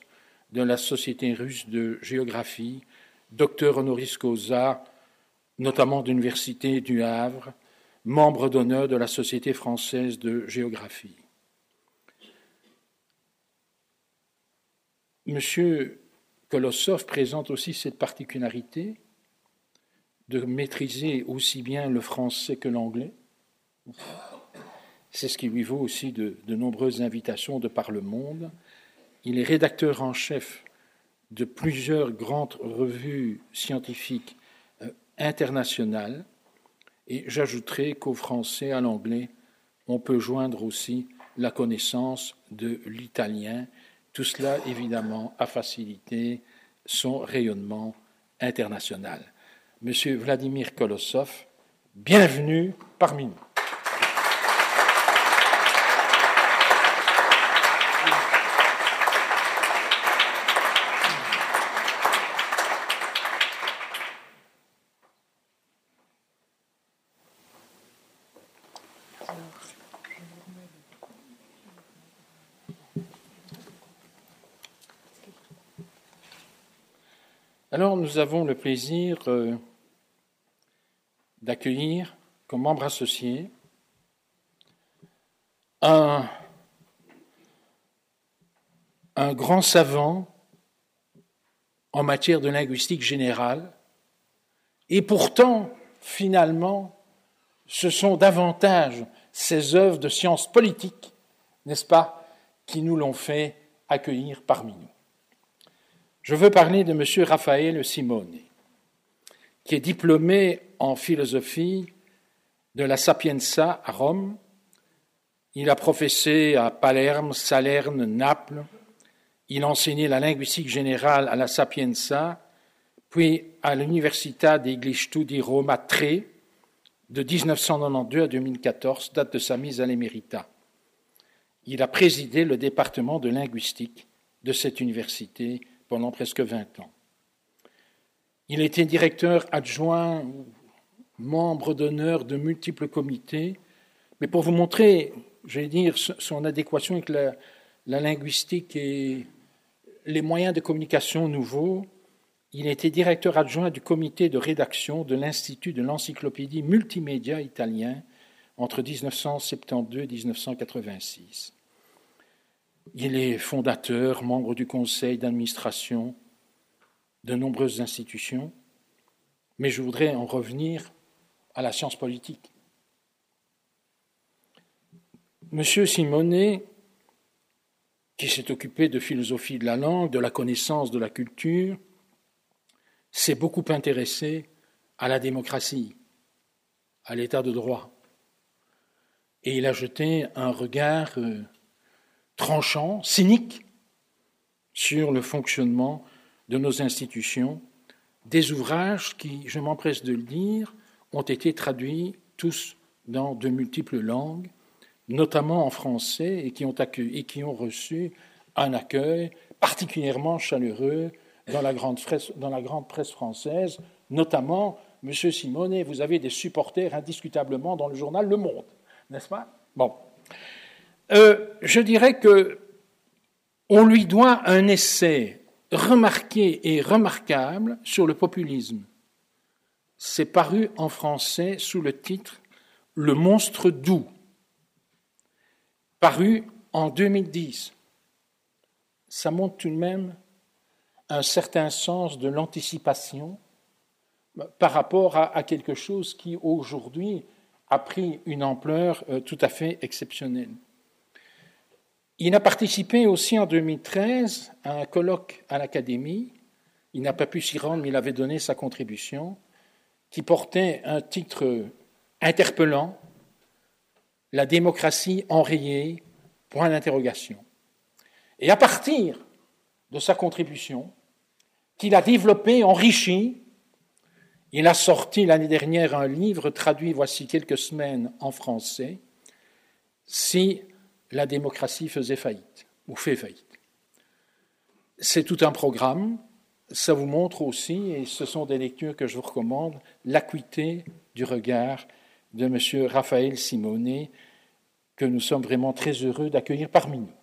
de la Société russe de géographie, docteur honoris causa, notamment de l'Université du Havre, membre d'honneur de la Société française de géographie. Monsieur Kolossov présente aussi cette particularité de maîtriser aussi bien le français que l'anglais. C'est ce qui lui vaut aussi de, de, nombreuses invitations de par le monde. Il est rédacteur en chef de plusieurs grandes revues scientifiques euh, internationales. Et j'ajouterai qu'au français, à l'anglais, on peut joindre aussi la connaissance de l'italien tout cela, évidemment, a facilité son rayonnement international. Monsieur Vladimir Kolossov, bienvenue parmi nous. Alors nous avons le plaisir euh, d'accueillir comme membre associé un, grand savant en matière de linguistique générale, et pourtant, finalement, ce sont davantage ces œuvres de sciences politiques, n'est-ce pas, qui nous l'ont fait accueillir parmi nous. Je veux parler de M. Raphaël Simone, qui est diplômé en philosophie de la Sapienza à Rome. Il a professé à Palerme, Salerne, Naples. Il a enseigné la linguistique générale à la Sapienza, puis à l'Università degli Studi Roma Tre de 1992 à 2014, date de sa mise à l'émérita. Il a présidé le département de linguistique de cette université pendant presque 20 ans. Il était directeur adjoint, membre d'honneur de multiples comités, mais pour vous montrer, je vais dire, son adéquation avec la, linguistique et les moyens de communication nouveaux, il était directeur adjoint du comité de rédaction de l'Institut de l'encyclopédie multimédia italien entre 1972 et 1986. Il est fondateur, membre du conseil d'administration de nombreuses institutions, mais je voudrais en revenir à la science politique. Monsieur Simonet, qui s'est occupé de philosophie de la langue, de la connaissance de la culture, s'est beaucoup intéressé à la démocratie, à l'état de droit. Et il a jeté un regard euh, tranchant, cynique sur le fonctionnement de nos institutions, des ouvrages qui, je m'empresse de le dire, ont été traduits tous dans de multiples langues, notamment en français, et qui ont, et qui ont reçu un accueil particulièrement chaleureux dans la, grande presse, dans la grande presse française, notamment Monsieur Simone, vous avez des supporters indiscutablement dans le journal Le Monde, n'est-ce pas? Bon. Euh, je dirais que on lui doit un essai remarqué et remarquable sur le populisme. C'est paru en français sous le titre Le monstre doux, paru en 2010. Ça montre tout de même un certain sens de l'anticipation par rapport à, quelque chose qui aujourd'hui a pris une ampleur euh, tout à fait exceptionnelle. Il a participé aussi en 2013 à un colloque à l'Académie. Il n'a pas pu s'y rendre, mais il avait donné sa contribution, qui portait un titre interpellant La démocratie enrayée Point d'interrogation. Et à partir de sa contribution, qu'il a développée, enrichie, il a sorti l'année dernière un livre traduit voici quelques semaines en français, Si la démocratie faisait faillite ou fait faillite. C'est tout un programme. Ça vous montre aussi, et ce sont des lectures que je vous recommande, l'acuité du regard de M. Raphaël Simonet, que nous sommes vraiment très heureux d'accueillir parmi nous.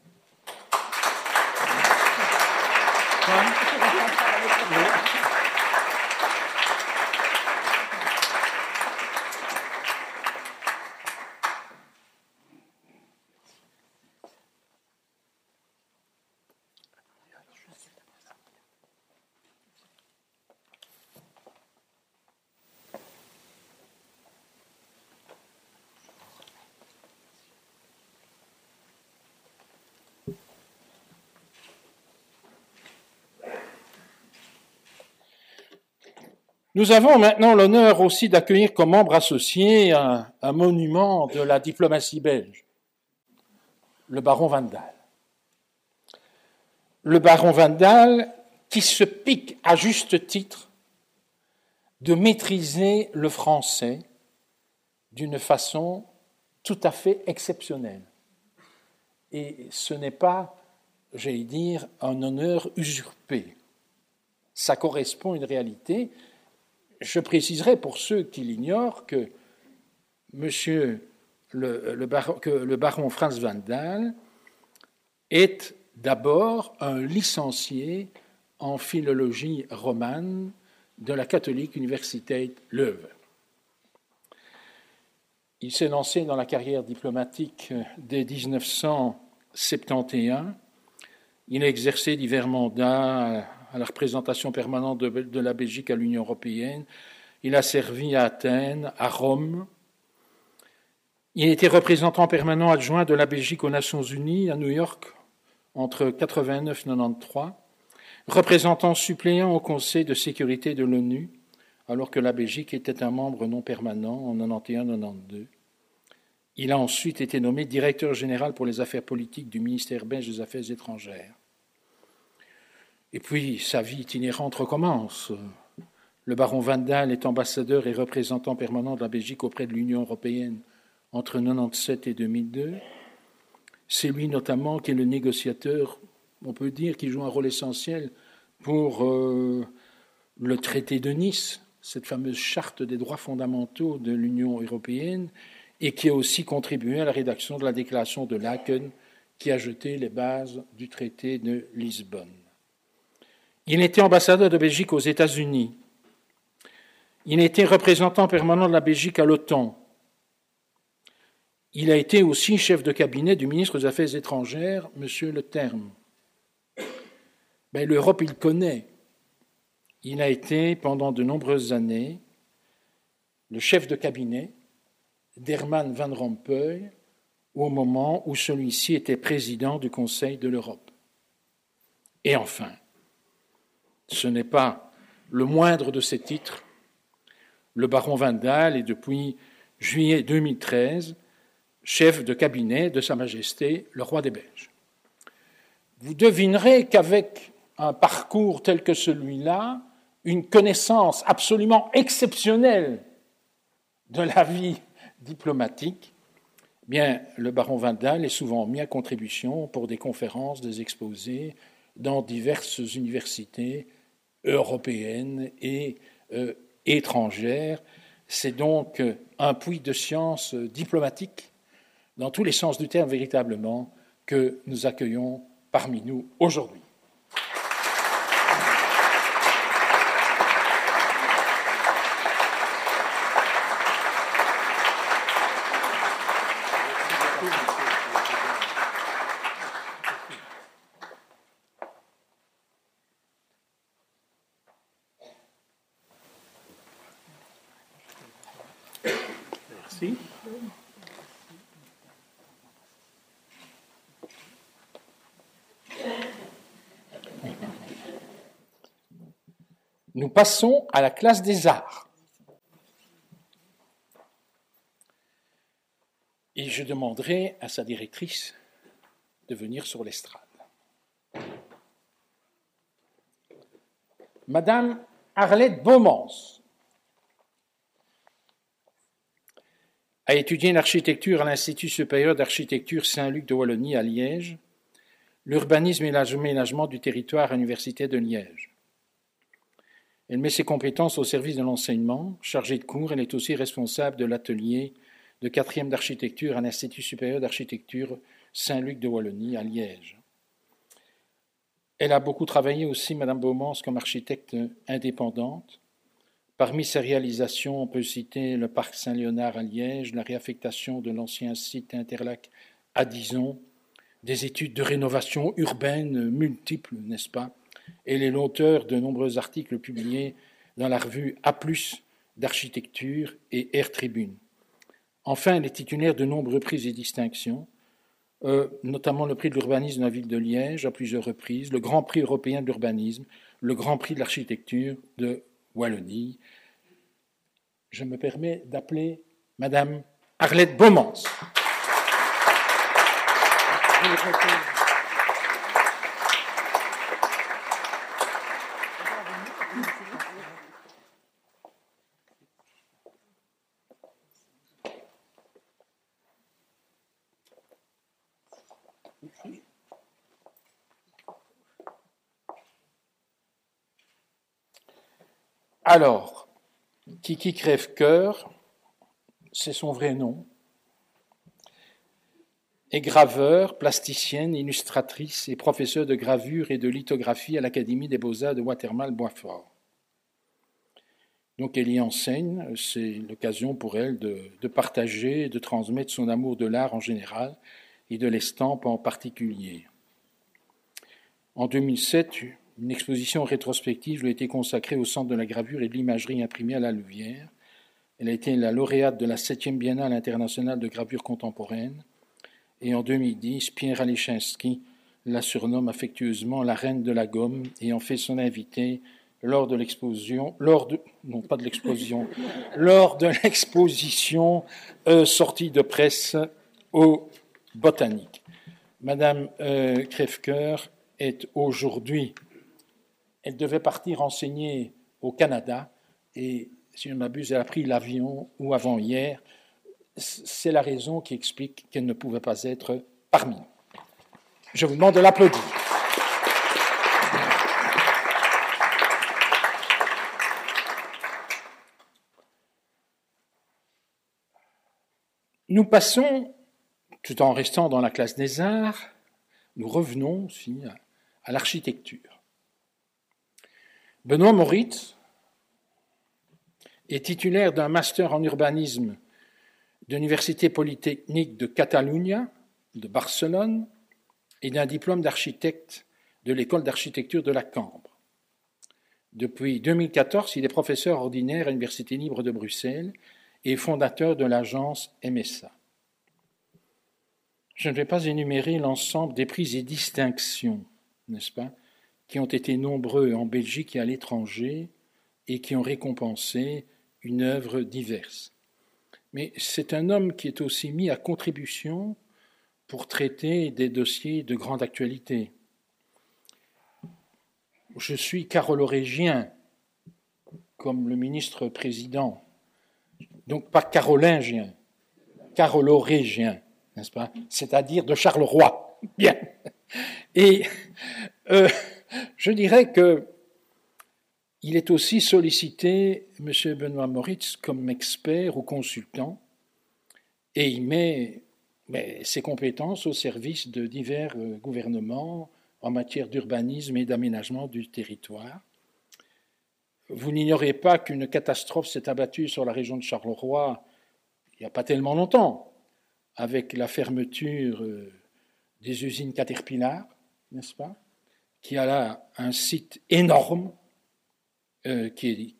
Nous avons maintenant l'honneur aussi d'accueillir comme membre associé un, monument de la diplomatie belge, le baron Vandal. Le baron Vandal qui se pique à juste titre de maîtriser le français d'une façon tout à fait exceptionnelle. Et ce n'est pas, j'allais dire, un honneur usurpé. Ça correspond à une réalité je préciserai pour ceux qui l'ignorent que monsieur le, baron, Franz van Dahl est d'abord un licencié en philologie romane de la catholique Université Leuven. Il s'est lancé dans la carrière diplomatique dès 1971. Il a exercé divers mandats à la représentation permanente de, la Belgique à l'Union européenne. Il a servi à Athènes, à Rome. Il a été représentant permanent adjoint de la Belgique aux Nations Unies à New York entre 89 et 93, représentant suppléant au Conseil de sécurité de l'ONU, alors que la Belgique était un membre non permanent en 91-92. Il a ensuite été nommé directeur général pour les affaires politiques du ministère belge des Affaires étrangères. Et puis sa vie itinérante recommence. Le baron Vandal est ambassadeur et représentant permanent de la Belgique auprès de l'Union européenne entre 1997 et 2002. C'est lui notamment qui est le négociateur, on peut dire, qui joue un rôle essentiel pour euh, le traité de Nice, cette fameuse charte des droits fondamentaux de l'Union européenne, et qui a aussi contribué à la rédaction de la déclaration de Laken, qui a jeté les bases du traité de Lisbonne. Il était ambassadeur de Belgique aux États-Unis. Il était représentant permanent de la Belgique à l'OTAN. Il a été aussi chef de cabinet du ministre des Affaires étrangères, M. Le Terme. Ben, L'Europe, il connaît. Il a été pendant de nombreuses années le chef de cabinet d'Herman Van Rompuy au moment où celui-ci était président du Conseil de l'Europe. Et enfin, ce n'est pas le moindre de ces titres. Le baron Vandal est depuis juillet 2013 chef de cabinet de Sa Majesté le roi des Belges. Vous devinerez qu'avec un parcours tel que celui-là, une connaissance absolument exceptionnelle de la vie diplomatique, eh bien, le baron Vandal est souvent mis à contribution pour des conférences, des exposés dans diverses universités européenne et euh, étrangères. C'est donc un puits de science diplomatique, dans tous les sens du terme véritablement, que nous accueillons parmi nous aujourd'hui. Nous passons à la classe des arts. Et je demanderai à sa directrice de venir sur l'estrade. Madame Arlette Beaumans a étudié l'architecture à l'Institut supérieur d'architecture Saint-Luc de Wallonie à Liège, l'urbanisme et l'aménagement du territoire à l'Université de Liège. Elle met ses compétences au service de l'enseignement. Chargée de cours, elle est aussi responsable de l'atelier de quatrième d'architecture à l'Institut supérieur d'architecture Saint-Luc de Wallonie à Liège. Elle a beaucoup travaillé aussi, Madame Beaumont, comme architecte indépendante. Parmi ses réalisations, on peut citer le parc Saint-Léonard à Liège, la réaffectation de l'ancien site Interlac à Dison, des études de rénovation urbaine multiples, n'est-ce pas, et est l'auteur de nombreux articles publiés dans la revue A, d'architecture et Air Tribune. Enfin, elle est titulaire de nombreux prix et distinctions, euh, notamment le prix de l'urbanisme de la ville de Liège à plusieurs reprises, le Grand Prix européen de l'urbanisme, le Grand Prix de l'architecture de Wallonie. Je me permets d'appeler Madame Arlette Beaumont. Alors, Kiki Crève-Cœur, c'est son vrai nom, est graveur, plasticienne, illustratrice et professeure de gravure et de lithographie à l'Académie des Beaux-Arts de Watermal-Boisfort. Donc elle y enseigne, c'est l'occasion pour elle de, de partager de transmettre son amour de l'art en général et de l'estampe en particulier. En 2007, une exposition rétrospective lui a été consacrée au Centre de la gravure et de l'imagerie imprimée à la Louvière. Elle a été la lauréate de la 7e Biennale internationale de gravure contemporaine. Et en 2010, Pierre Alechinsky la surnomme affectueusement la reine de la gomme et en fait son invité lors de l'exposition, lors de, non pas de l'exposition, lors de l'exposition euh, sortie de presse au Botanique. Madame euh, Crèvecoeur est aujourd'hui elle devait partir enseigner au Canada et, si je ne m'abuse, elle a pris l'avion ou avant-hier. C'est la raison qui explique qu'elle ne pouvait pas être parmi nous. Je vous demande de l'applaudir. Nous passons, tout en restant dans la classe des arts, nous revenons aussi à l'architecture. Benoît Moritz est titulaire d'un master en urbanisme de l'Université polytechnique de Catalunya, de Barcelone, et d'un diplôme d'architecte de l'école d'architecture de la Cambre. Depuis 2014, il est professeur ordinaire à l'Université libre de Bruxelles et fondateur de l'agence MSA. Je ne vais pas énumérer l'ensemble des prix et distinctions, n'est-ce pas, qui ont été nombreux en Belgique et à l'étranger et qui ont récompensé une œuvre diverse. Mais c'est un homme qui est aussi mis à contribution pour traiter des dossiers de grande actualité. Je suis carolorégien, comme le ministre-président, donc pas carolingien, carolorégien, n'est-ce pas? C'est-à-dire de Charleroi. Bien. Et euh, je dirais que Il est aussi sollicité, M. Benoît Moritz, comme expert ou consultant, et il met, ses compétences au service de divers euh, gouvernements en matière d'urbanisme et d'aménagement du territoire. Vous n'ignorez pas qu'une catastrophe s'est abattue sur la région de Charleroi il n'y a pas tellement longtemps, avec la fermeture euh, des usines Caterpillar, n'est-ce pas, qui a là un site énorme euh, qui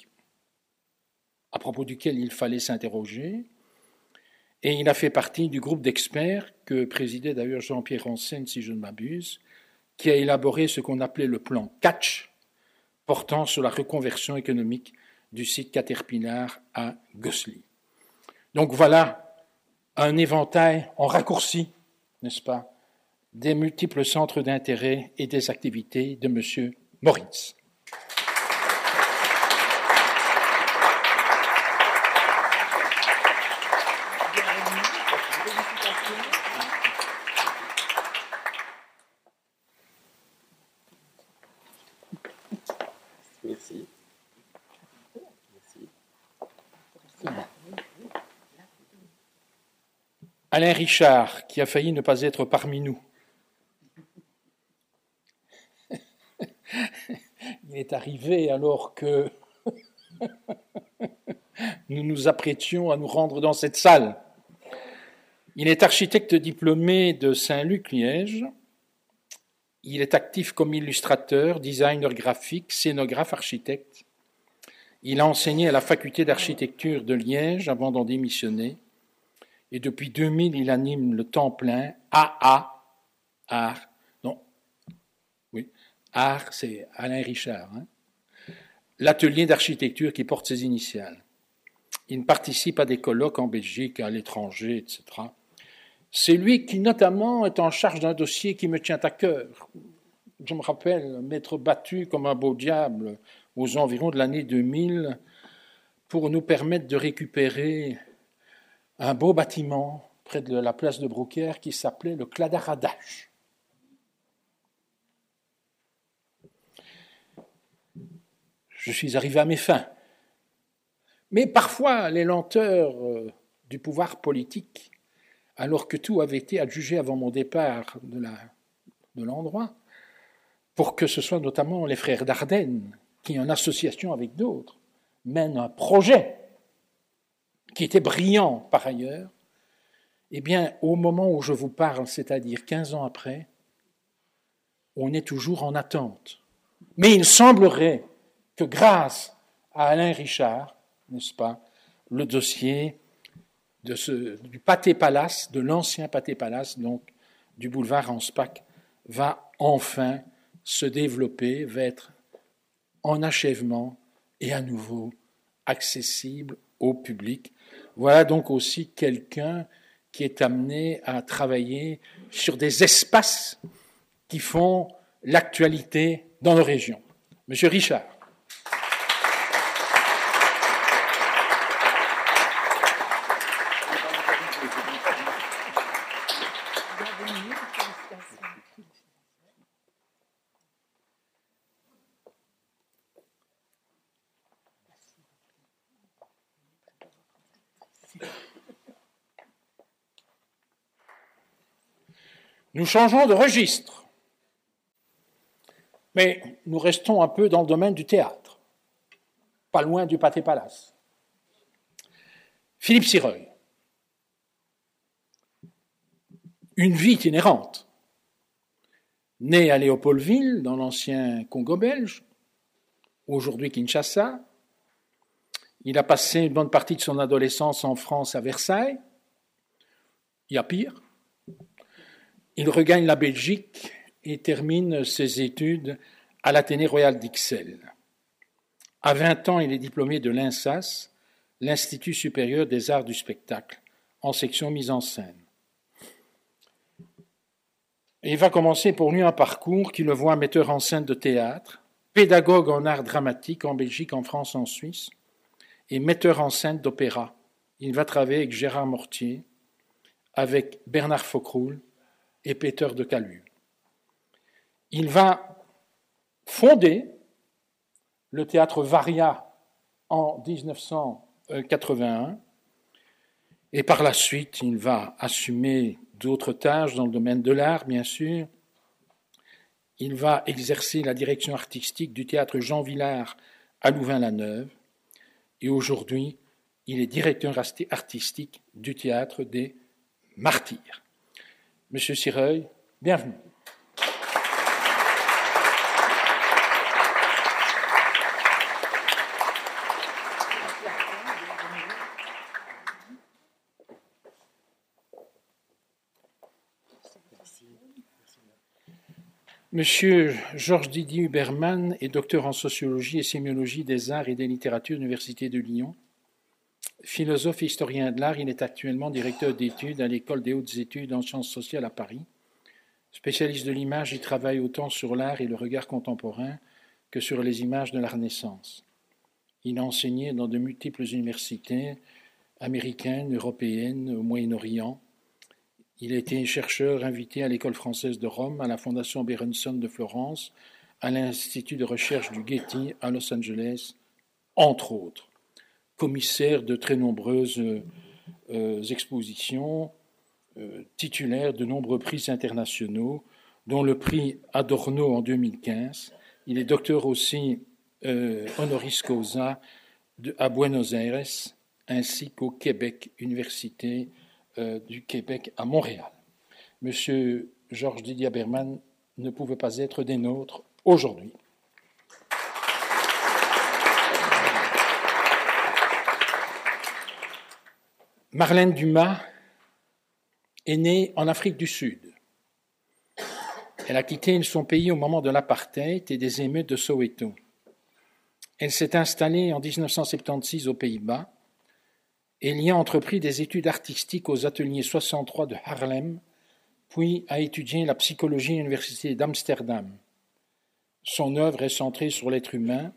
à propos duquel il fallait s'interroger. Et il a fait partie du groupe d'experts que présidait d'ailleurs Jean-Pierre Ransen, si je ne m'abuse, qui a élaboré ce qu'on appelait le plan Catch, portant sur la reconversion économique du site Caterpillar à Gossely. Donc voilà un éventail en raccourci, n'est-ce pas, des multiples centres d'intérêt et des activités de M. Moritz. Alain Richard, qui a failli ne pas être parmi nous. Il arrivé alors que nous nous apprêtions à nous rendre dans cette salle. Il est architecte diplômé de Saint-Luc-Liège. Il est actif comme illustrateur, designer graphique, scénographe, architecte. Il a enseigné à la faculté d'architecture de Liège avant d'en démissionner et depuis 2000, il anime le temps plein AA, art, art, c'est Alain Richard, hein. l'atelier d'architecture qui porte ses initiales. Il participe à des colloques en Belgique, à l'étranger, etc. C'est lui qui, notamment, est en charge d'un dossier qui me tient à cœur. Je me rappelle m'être battu comme un beau diable aux environs de l'année 2000 pour nous permettre de récupérer un beau bâtiment près de la place de Brouquière qui s'appelait le Cladaradage. Je suis arrivé à mes fins. Mais parfois, les lenteurs euh, du pouvoir politique, alors que tout avait été adjugé avant mon départ de l'endroit, pour que ce soit notamment les frères Dardenne qui, en association avec d'autres, mènent un projet qui était brillant par ailleurs, eh bien, au moment où je vous parle, c'est-à-dire 15 ans après, on est toujours en attente. Mais il semblerait que grâce à Alain Richard, n'est-ce pas, le dossier du Pâté Palace, de l'ancien Pâté Palace, donc du boulevard Anspach, va enfin se développer, va être en achèvement et à nouveau accessible au public voilà donc aussi quelqu'un qui est amené à travailler sur des espaces qui font l'actualité dans nos régions. Monsieur Richard. Nous changeons de registre, mais nous restons un peu dans le domaine du théâtre, pas loin du Pâté Palace. Philippe Sireuil, une vie itinérante, né à Léopoldville, dans l'ancien Congo belge, aujourd'hui Kinshasa. Il a passé une bonne partie de son adolescence en France à Versailles. Il y a pire. Il regagne la Belgique et termine ses études à l'Athénée royal d'Ixelles. À 20 ans, il est diplômé de l'INSAS, l'Institut supérieur des arts du spectacle, en section mise en scène. Il va commencer pour lui un parcours qui le voit metteur en scène de théâtre, pédagogue en art dramatique en Belgique, en France, en Suisse, et metteur en scène d'opéra. Il va travailler avec Gérard Mortier, avec Bernard Faucroul, et Peter de Calu. Il va fonder le théâtre Varia en 1981. Et par la suite, il va assumer d'autres tâches dans le domaine de l'art, bien sûr. Il va exercer la direction artistique du théâtre Jean Villard à Louvain-la-Neuve. Et aujourd'hui, il est directeur artistique du théâtre des Martyrs. Monsieur Sireuil, bienvenue. Monsieur Georges Didier Huberman est docteur en sociologie et sémiologie des arts et des littératures de l'Université de Lyon. Philosophe et historien de l'art, il est actuellement directeur d'études à l'École des hautes études en sciences sociales à Paris. Spécialiste de l'image, il travaille autant sur l'art et le regard contemporain que sur les images de la Renaissance. Il a enseigné dans de multiples universités américaines, européennes, au Moyen-Orient, il a été chercheur invité à l'École française de Rome, à la Fondation Berenson de Florence, à l'Institut de recherche du Getty à Los Angeles, entre autres. Commissaire de très nombreuses euh, expositions, euh, titulaire de nombreux prix internationaux, dont le prix Adorno en 2015. Il est docteur aussi euh, honoris causa à Buenos Aires ainsi qu'au Québec, Université du Québec à Montréal. Monsieur Georges Didier Berman ne pouvait pas être des nôtres aujourd'hui. Marlène Dumas est née en Afrique du Sud. Elle a quitté son pays au moment de l'apartheid et des émeutes de Soweto. Elle s'est installée en 1976 aux Pays-Bas elle y a entrepris des études artistiques aux ateliers 63 de Harlem, puis a étudié la psychologie à l'Université d'Amsterdam. Son œuvre est centrée sur l'être humain.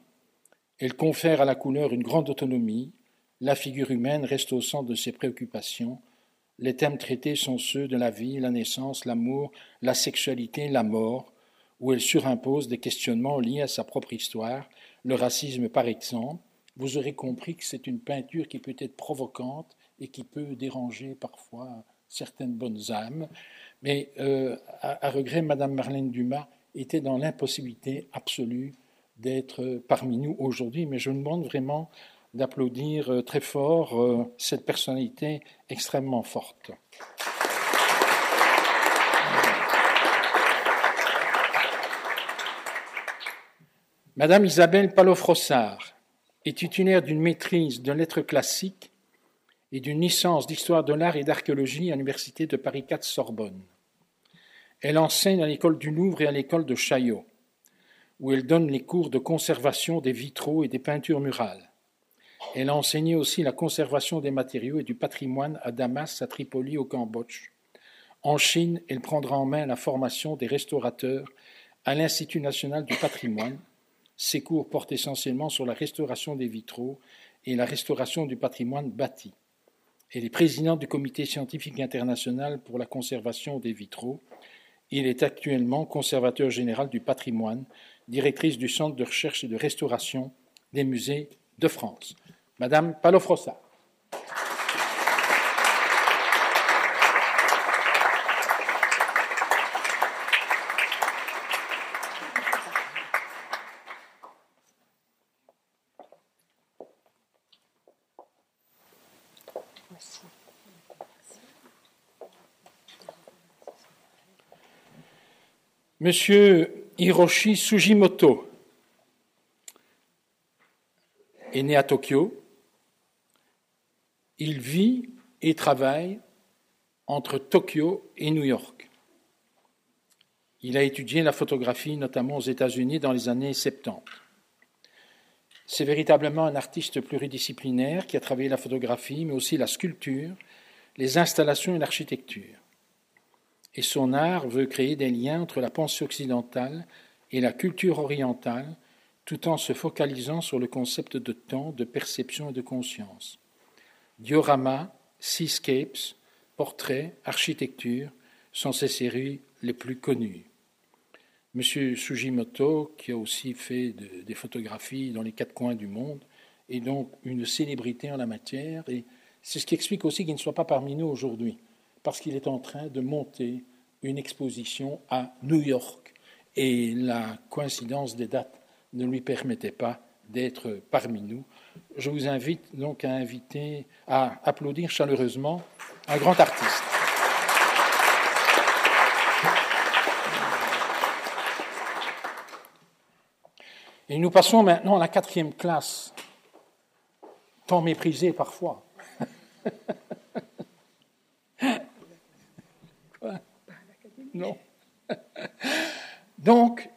Elle confère à la couleur une grande autonomie. La figure humaine reste au centre de ses préoccupations. Les thèmes traités sont ceux de la vie, la naissance, l'amour, la sexualité, la mort, où elle surimpose des questionnements liés à sa propre histoire, le racisme par exemple, vous aurez compris que c'est une peinture qui peut être provocante et qui peut déranger parfois certaines bonnes âmes. Mais euh, à, regret, Madame Marlène Dumas était dans l'impossibilité absolue d'être parmi nous aujourd'hui. Mais je vous demande vraiment d'applaudir euh, très fort euh, cette personnalité extrêmement forte. Madame Isabelle Palofrossard est titulaire d'une maîtrise de lettres classiques et d'une licence d'histoire de l'art et d'archéologie à l'Université de Paris 4 Sorbonne. Elle enseigne à l'école du Louvre et à l'école de Chaillot, où elle donne les cours de conservation des vitraux et des peintures murales. Elle a enseigné aussi la conservation des matériaux et du patrimoine à Damas, à Tripoli, au Cambodge. En Chine, elle prendra en main la formation des restaurateurs à l'Institut national du patrimoine ces cours portent essentiellement sur la restauration des vitraux et la restauration du patrimoine bâti. Elle est présidente du Comité scientifique international pour la conservation des vitraux. Il est actuellement conservateur général du patrimoine, directrice du Centre de recherche et de restauration des musées de France. Madame Palofrossa. Monsieur Hiroshi Sugimoto est né à Tokyo. Il vit et travaille entre Tokyo et New York. Il a étudié la photographie, notamment aux États-Unis, dans les années 70. C'est véritablement un artiste pluridisciplinaire qui a travaillé la photographie, mais aussi la sculpture, les installations et l'architecture et son art veut créer des liens entre la pensée occidentale et la culture orientale, tout en se focalisant sur le concept de temps, de perception et de conscience. Diorama, Seascapes, Portraits, Architecture sont ses séries les plus connues. M. Sujimoto, qui a aussi fait des photographies dans les quatre coins du monde, est donc une célébrité en la matière. Et c'est ce qui explique aussi qu'il ne soit pas parmi nous aujourd'hui, parce qu'il est en train de monter une exposition à New York. Et la coïncidence des dates ne lui permettait pas d'être parmi nous. Je vous invite donc à inviter, à applaudir chaleureusement un grand artiste. Et nous passons maintenant à la quatrième classe, tant méprisée parfois. Non. Donc,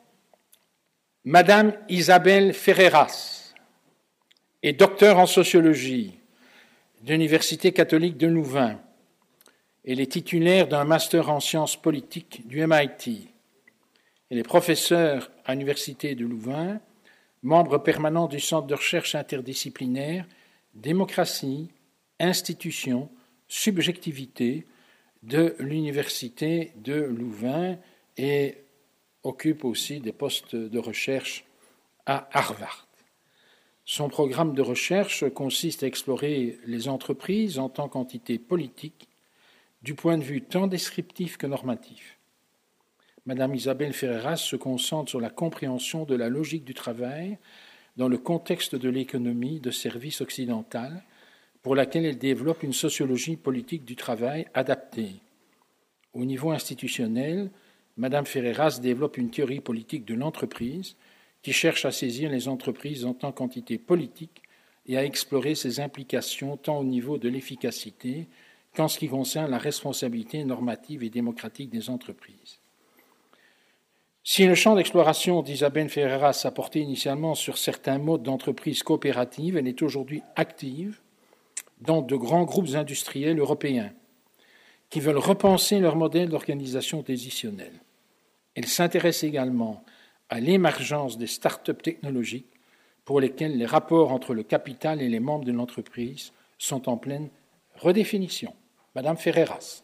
Madame Isabelle Ferreras est docteur en sociologie de l'Université catholique de Louvain. Elle est titulaire d'un master en sciences politiques du MIT. Elle est professeure à l'Université de Louvain membre permanent du Centre de recherche interdisciplinaire Démocratie, Institutions, Subjectivité de l'Université de Louvain et occupe aussi des postes de recherche à Harvard. Son programme de recherche consiste à explorer les entreprises en tant qu'entité politique du point de vue tant descriptif que normatif. Madame Isabelle Ferreras se concentre sur la compréhension de la logique du travail dans le contexte de l'économie de service occidentale, pour laquelle elle développe une sociologie politique du travail adaptée. Au niveau institutionnel, Madame Ferreras développe une théorie politique de l'entreprise qui cherche à saisir les entreprises en tant qu'entité politique et à explorer ses implications tant au niveau de l'efficacité qu'en ce qui concerne la responsabilité normative et démocratique des entreprises. Si le champ d'exploration d'Isabelle Ferreira s'apportait initialement sur certains modes d'entreprise coopérative, elle est aujourd'hui active dans de grands groupes industriels européens qui veulent repenser leur modèle d'organisation décisionnelle. Elle s'intéresse également à l'émergence des start-up technologiques pour lesquelles les rapports entre le capital et les membres de l'entreprise sont en pleine redéfinition. Madame Ferreras.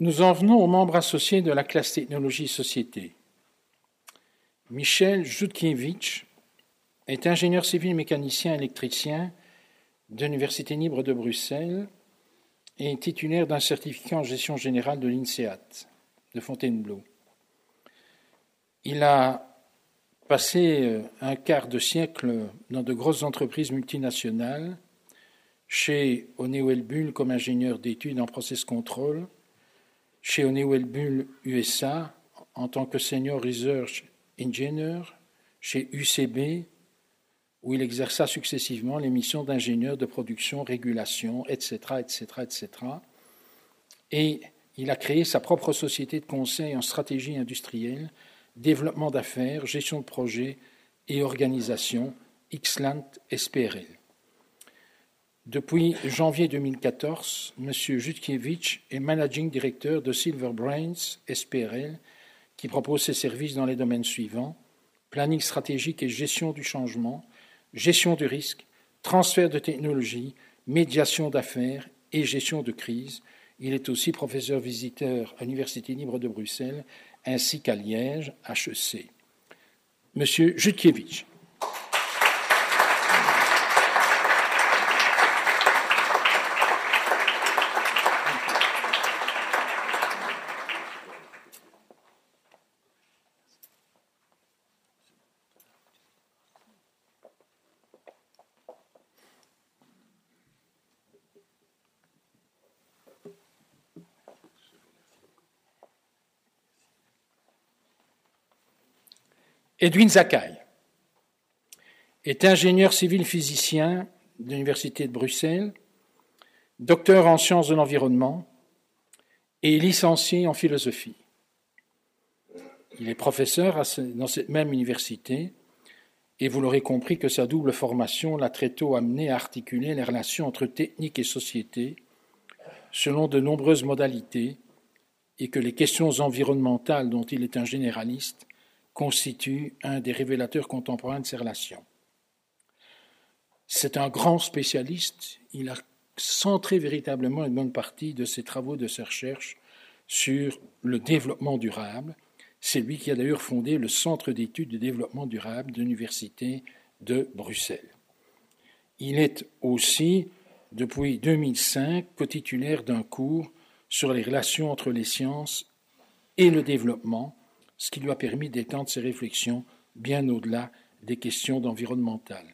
Nous en venons aux membres associés de la classe technologie société. Michel Jutkiewicz est ingénieur civil mécanicien électricien de l'Université libre de Bruxelles et titulaire d'un certificat en gestion générale de l'INSEAD de Fontainebleau. Il a passé euh, un quart de siècle dans de grosses entreprises multinationales, chez Bull comme ingénieur d'études en process control, chez Honeywell Bull USA en tant que Senior Research Engineer, chez UCB, où il exerça successivement les missions d'ingénieur de production, régulation, etc., etc., etc. Et il a créé sa propre société de conseil en stratégie industrielle, développement d'affaires, gestion de projets et organisation, Xlant SPRL. Depuis janvier 2014, M. Jutkiewicz est managing directeur de Silver Brains SPRL, qui propose ses services dans les domaines suivants planning stratégique et gestion du changement, gestion du risque, transfert de technologie, médiation d'affaires et gestion de crise. Il est aussi professeur visiteur à l'Université libre de Bruxelles ainsi qu'à Liège, HEC. Monsieur Jutkiewicz. Edwin Zakai est ingénieur civil physicien de l'Université de Bruxelles, docteur en sciences de l'environnement et licencié en philosophie. Il est professeur dans cette même université et vous l'aurez compris que sa double formation l'a très tôt amené à articuler les relations entre technique et société selon de nombreuses modalités et que les questions environnementales dont il est un généraliste constituent un des révélateurs contemporains de ces relations. C'est un grand spécialiste, il a centré véritablement une bonne partie de ses travaux de ses recherches sur le développement durable. C'est lui qui a d'ailleurs fondé le Centre d'études de développement durable de l'Université de Bruxelles. Il est aussi, depuis 2005, co-titulaire d'un cours sur les relations entre les sciences et le développement, ce qui lui a permis d'étendre ses réflexions bien au-delà des questions d'environnemental.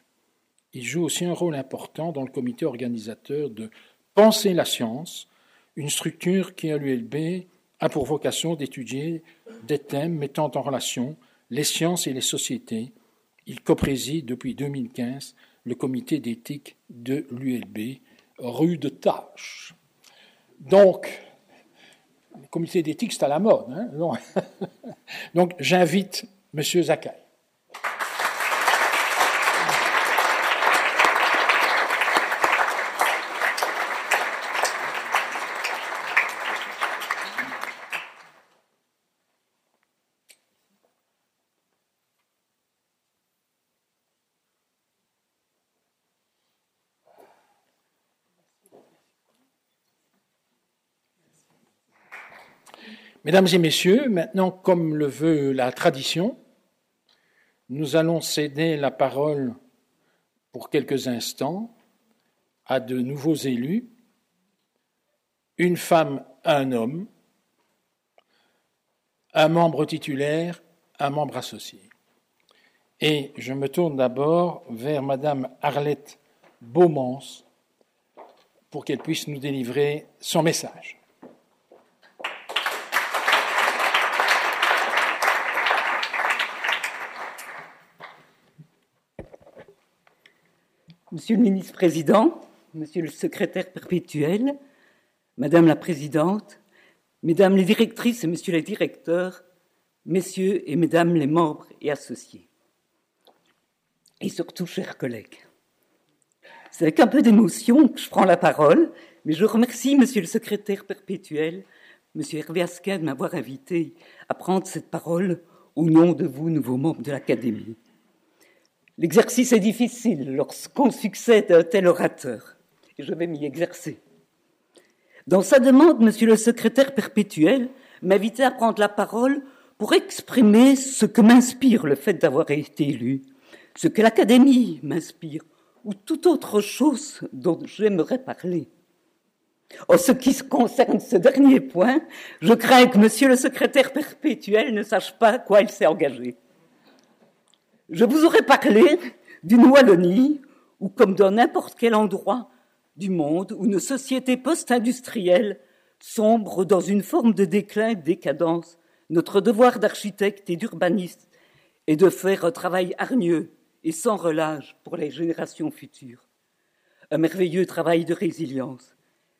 Il joue aussi un rôle important dans le comité organisateur de Penser la science, une structure qui, à l'ULB, a pour vocation d'étudier des thèmes mettant en relation les sciences et les sociétés. Il copréside depuis 2015 le comité d'éthique de l'ULB, rue de Tâche. Donc, le comité d'éthique, c'est à la mode. Hein Donc, j'invite M. Zakai. Mesdames et messieurs, maintenant, comme le veut la tradition, nous allons céder la parole pour quelques instants à de nouveaux élus, une femme, un homme, un membre titulaire, un membre associé. Et je me tourne d'abord vers Madame Arlette Beaumans pour qu'elle puisse nous délivrer son message. Monsieur le ministre-président, monsieur le secrétaire perpétuel, madame la présidente, mesdames les directrices et monsieur les directeurs, messieurs et mesdames les membres et associés, et surtout chers collègues. C'est avec un peu d'émotion que je prends la parole, mais je remercie monsieur le secrétaire perpétuel, monsieur Hervé Asquin, de m'avoir invité à prendre cette parole au nom de vous, nouveaux membres de l'Académie. L'exercice est difficile lorsqu'on succède à un tel orateur, et je vais m'y exercer. Dans sa demande, Monsieur le secrétaire perpétuel m'invitait à prendre la parole pour exprimer ce que m'inspire le fait d'avoir été élu, ce que l'Académie m'inspire, ou toute autre chose dont j'aimerais parler. En ce qui concerne ce dernier point, je crains que Monsieur le secrétaire perpétuel ne sache pas à quoi il s'est engagé. Je vous aurais parlé d'une Wallonie ou comme dans n'importe quel endroit du monde où une société post-industrielle sombre dans une forme de déclin et de décadence, notre devoir d'architecte et d'urbaniste est de faire un travail hargneux et sans relâche pour les générations futures. Un merveilleux travail de résilience.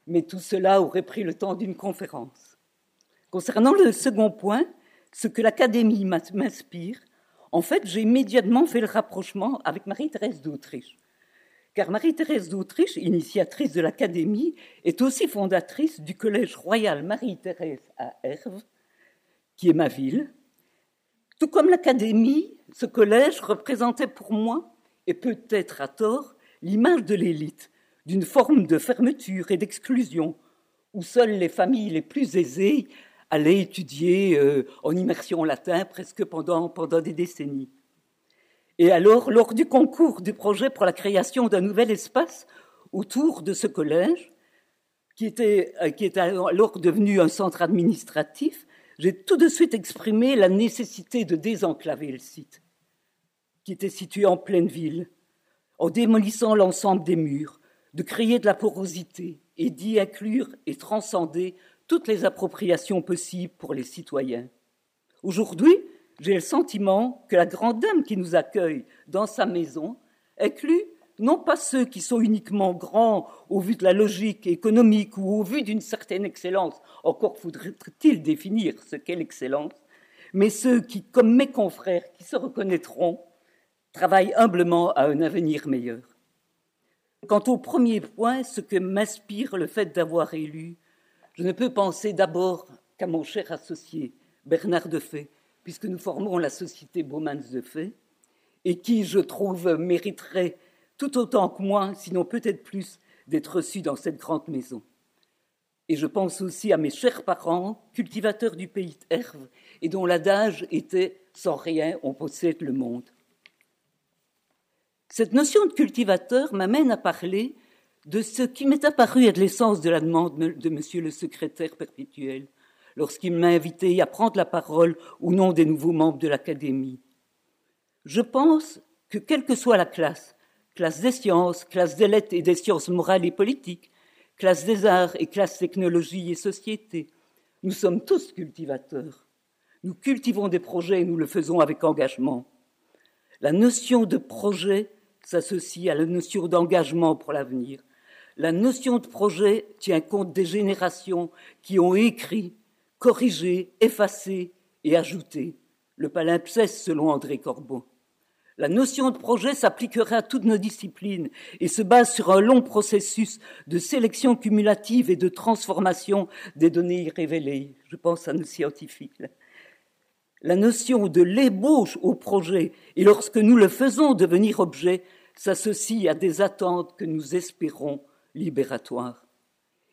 Mais tout cela aurait pris le temps d'une conférence. Concernant le second point, ce que l'Académie m'inspire, en fait, j'ai immédiatement fait le rapprochement avec Marie-Thérèse d'Autriche. Car Marie-Thérèse d'Autriche, initiatrice de l'Académie, est aussi fondatrice du Collège royal Marie-Thérèse à Herve, qui est ma ville. Tout comme l'Académie, ce collège représentait pour moi, et peut-être à tort, l'image de l'élite, d'une forme de fermeture et d'exclusion, où seules les familles les plus aisées allait étudier euh, en immersion latin presque pendant, des décennies. Et alors, lors du concours du projet pour la création d'un nouvel espace autour de ce collège, qui était, euh, qui était alors devenu un centre administratif, j'ai tout de suite exprimé la nécessité de désenclaver le site, qui était situé en pleine ville, en démolissant l'ensemble des murs, de créer de la porosité et d'y inclure et transcender toutes les appropriations possibles pour les citoyens. Aujourd'hui, j'ai le sentiment que la grande dame qui nous accueille dans sa maison inclut non pas ceux qui sont uniquement grands au vu de la logique économique ou au vu d'une certaine excellence, encore faudrait-il définir ce qu'est l'excellence, mais ceux qui, comme mes confrères, qui se reconnaîtront, travaille humblement à un avenir meilleur. Quant au premier point, ce que m'inspire le fait d'avoir élu, je ne peux penser d'abord qu'à mon cher associé, Bernard Defay, puisque nous formons la société Baumans Defay, et qui, je trouve, mériterait tout autant que moi, sinon peut-être plus, d'être reçu dans cette grande maison. Et je pense aussi à mes chers parents, cultivateurs du pays d'Herve, et dont l'adage était Sans rien, on possède le monde. Cette notion de cultivateur m'amène à parler de ce qui m'est apparu être l'essence de la demande de Monsieur le secrétaire perpétuel, lorsqu'il m'a invité à prendre la parole au nom des nouveaux membres de l'Académie. Je pense que quelle que soit la classe, classe des sciences, classe des lettres et des sciences morales et politiques, classe des arts et classe technologie et société, nous sommes tous cultivateurs. Nous cultivons des projets et nous le faisons avec engagement. La notion de projet s'associe à la notion d'engagement pour l'avenir. La notion de projet tient compte des générations qui ont écrit, corrigé, effacé et ajouté le palimpseste selon André Corbon. La notion de projet s'appliquerait à toutes nos disciplines et se base sur un long processus de sélection cumulative et de transformation des données révélées. Je pense à nos scientifiques. La notion de l'ébauche au projet et lorsque nous le faisons devenir objet s'associe à des attentes que nous espérons libératoires.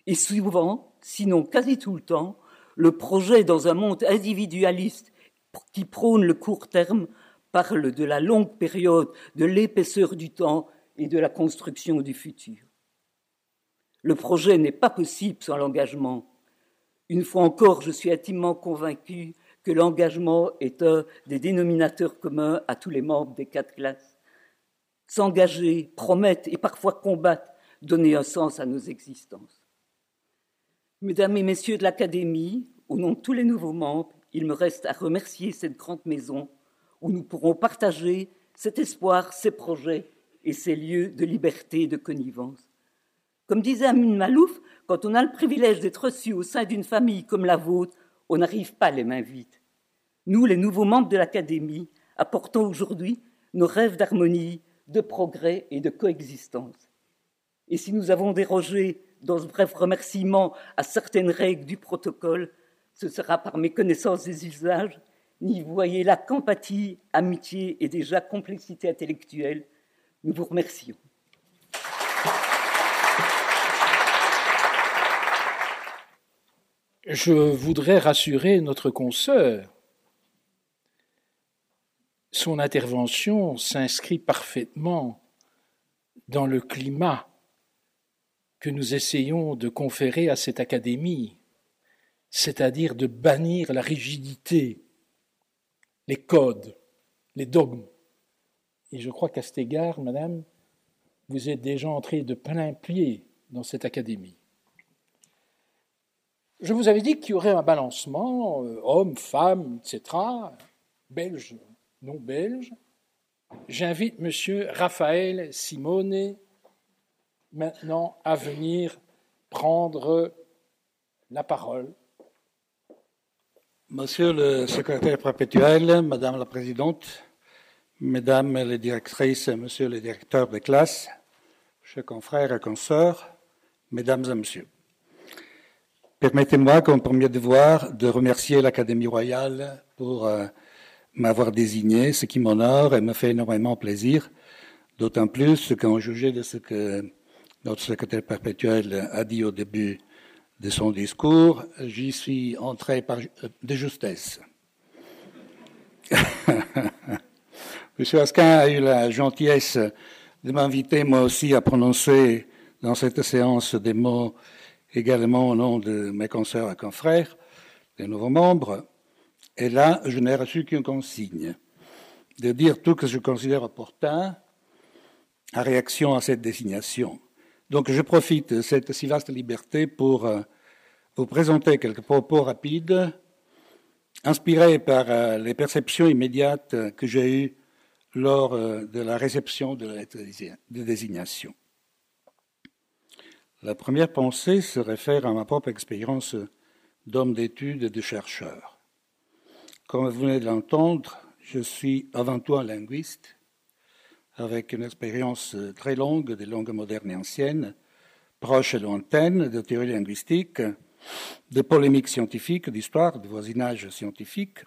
Et souvent, sinon quasi tout le temps, le projet dans un monde individualiste qui prône le court terme parle de la longue période, de l'épaisseur du temps et de la construction du futur. Le projet n'est pas possible sans l'engagement. Une fois encore, je suis intimement convaincu que l'engagement est un des dénominateurs communs à tous les membres des quatre classes. S'engager, promettre et parfois combattre, donner un sens à nos existences. Mesdames et messieurs de l'Académie, au nom de tous les nouveaux membres, il me reste à remercier cette grande maison où nous pourrons partager cet espoir, ces projets et ces lieux de liberté et de connivence. Comme disait Amin Malouf, quand on a le privilège d'être reçu au sein d'une famille comme la vôtre, on n'arrive pas les mains vides. Nous, les nouveaux membres de l'Académie, apportons aujourd'hui nos rêves d'harmonie, de progrès et de coexistence. Et si nous avons dérogé dans ce bref remerciement à certaines règles du protocole, ce sera par méconnaissance des usages n'y voyez là qu'empathie, amitié et déjà complexité intellectuelle. Nous vous remercions. Je voudrais rassurer notre consoeur. Son intervention s'inscrit parfaitement dans le climat que nous essayons de conférer à cette académie, c'est-à-dire de bannir la rigidité les codes, les dogmes. Et je crois qu'à cet égard, madame, vous êtes déjà entrée de plein pied dans cette académie. Je vous avais dit qu'il y aurait un balancement, euh, hommes, femmes, etc., belges, non belges. J'invite M. Raphaël Simone maintenant à venir prendre la parole Monsieur le secrétaire perpétuel, Madame la Présidente, Mesdames les directrices Monsieur le directeur de classe, chers confrères et consoeurs, Mesdames et Messieurs. Permettez-moi, comme premier devoir, de remercier l'Académie royale pour euh, m'avoir désigné, ce qui m'honore et me fait énormément plaisir, d'autant plus qu'en jugé de ce que notre secrétaire perpétuel a dit au début de son discours, j'y suis entré par, euh, de justesse. Monsieur Asquin a eu la gentillesse de m'inviter moi aussi à prononcer dans cette séance des mots également au nom de mes consoeurs et confrères, des nouveaux membres. Et là, je n'ai reçu qu'une consigne de dire tout ce que je considère opportun en réaction à cette désignation. Donc je profite de cette si vaste liberté pour euh, vous présenter quelques propos rapides, inspirés par euh, les perceptions immédiates que j'ai eues lors euh, de la réception de la lettre de désignation. La première pensée se réfère à ma propre expérience d'homme d'études et de chercheur. Comme vous venez de l'entendre, je suis avant tout un linguiste avec une expérience très longue des langues modernes et anciennes, proche et lointaine de théorie linguistique, de polémiques scientifiques, d'histoire, de voisinage scientifique,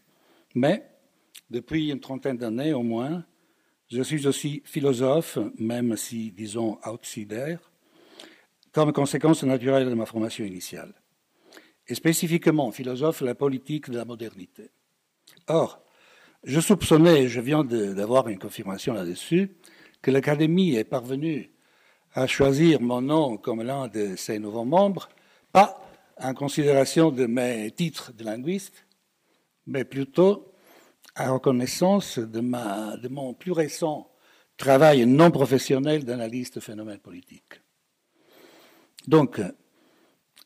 mais depuis une trentaine d'années au moins, je suis aussi philosophe, même si, disons, outsider, comme conséquence naturelle de ma formation initiale, et spécifiquement philosophe de la politique de la modernité. Or, je soupçonnais, je viens d'avoir une confirmation là-dessus, que l'Académie est parvenue à choisir mon nom comme l'un de ses nouveaux membres, pas en considération de mes titres de linguiste, mais plutôt à reconnaissance de, mon plus récent travail non professionnel d'analyste de phénomènes politiques. Donc,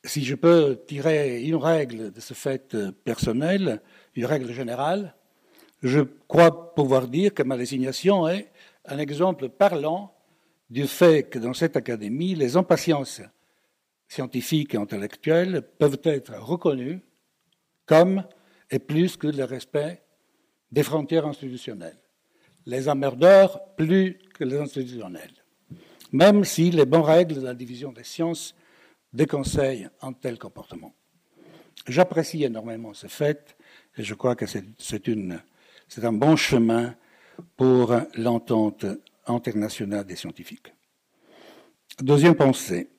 si je peux tirer une règle de ce fait personnel, une règle générale, je crois pouvoir dire que ma désignation est un exemple parlant du fait que dans cette académie, les impatiences scientifiques et intellectuelles peuvent être reconnues comme et plus que le respect des frontières institutionnelles. Les emmerdeurs plus que les institutionnels même si les bonnes règles de la division des sciences déconseillent un tel comportement. J'apprécie énormément ce fait et je crois que c'est un bon chemin pour l'entente internationale des scientifiques. Deuxième pensée.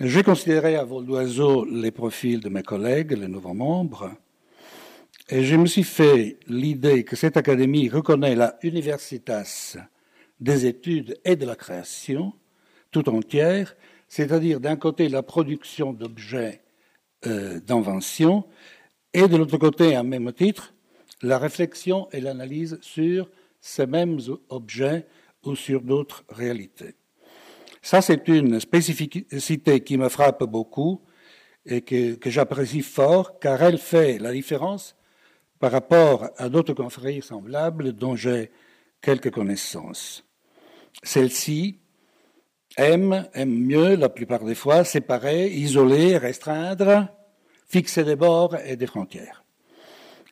J'ai considéré à vol d'oiseau les profils de mes collègues, les nouveaux membres, et je me suis fait l'idée que cette académie reconnaît la universitas des études et de la création tout entière, c'est-à-dire d'un côté la production d'objets euh, d'invention et de l'autre côté, à même titre, la réflexion et l'analyse sur ces mêmes objets ou sur d'autres réalités. Ça, c'est une spécificité qui me frappe beaucoup et que, j'apprécie fort, car elle fait la différence par rapport à d'autres confréries semblables dont j'ai quelques connaissances. Celle-ci aime, aime mieux la plupart des fois séparer, isoler, restreindre, fixer des bords et des frontières.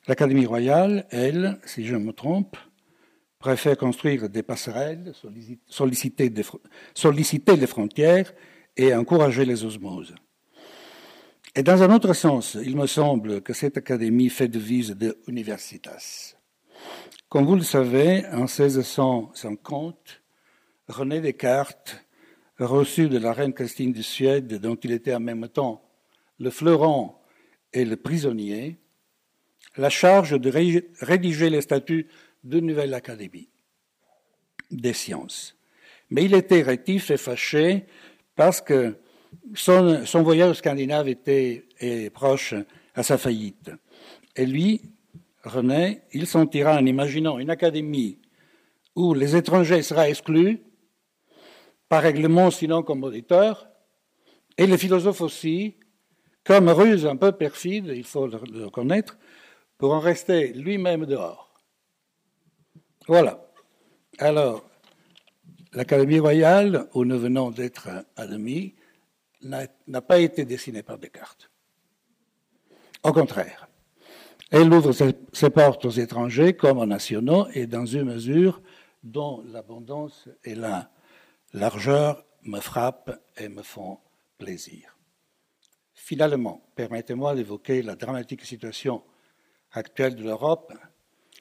L'Académie royale, elle, si je me trompe, préfère construire des passerelles, solliciter, les frontières et encourager les osmoses. Et dans un autre sens, il me semble que cette académie fait devise de universitas. Comme vous le savez, en 1650, René Descartes, reçu de la reine Christine de Suède, dont il était en même temps le fleuron et le prisonnier, la charge de rédiger les statuts de nouvelle académie des sciences. Mais il était rétif et fâché parce que son, son voyage scandinave était proche à sa faillite. Et lui, René, il s'en tira en imaginant une académie où les étrangers seraient exclus, par règlement sinon comme auditeurs, et les philosophes aussi, comme ruse un peu perfide, il faut le reconnaître, pour en rester lui-même dehors. Voilà. Alors, l'Académie royale, où nous venons d'être admis, n'a pas été dessinée par Descartes. Au contraire, elle ouvre ses, portes aux étrangers comme aux nationaux et dans une mesure dont l'abondance et la largeur me frappent et me font plaisir. Finalement, permettez-moi d'évoquer la dramatique situation actuelle de l'Europe,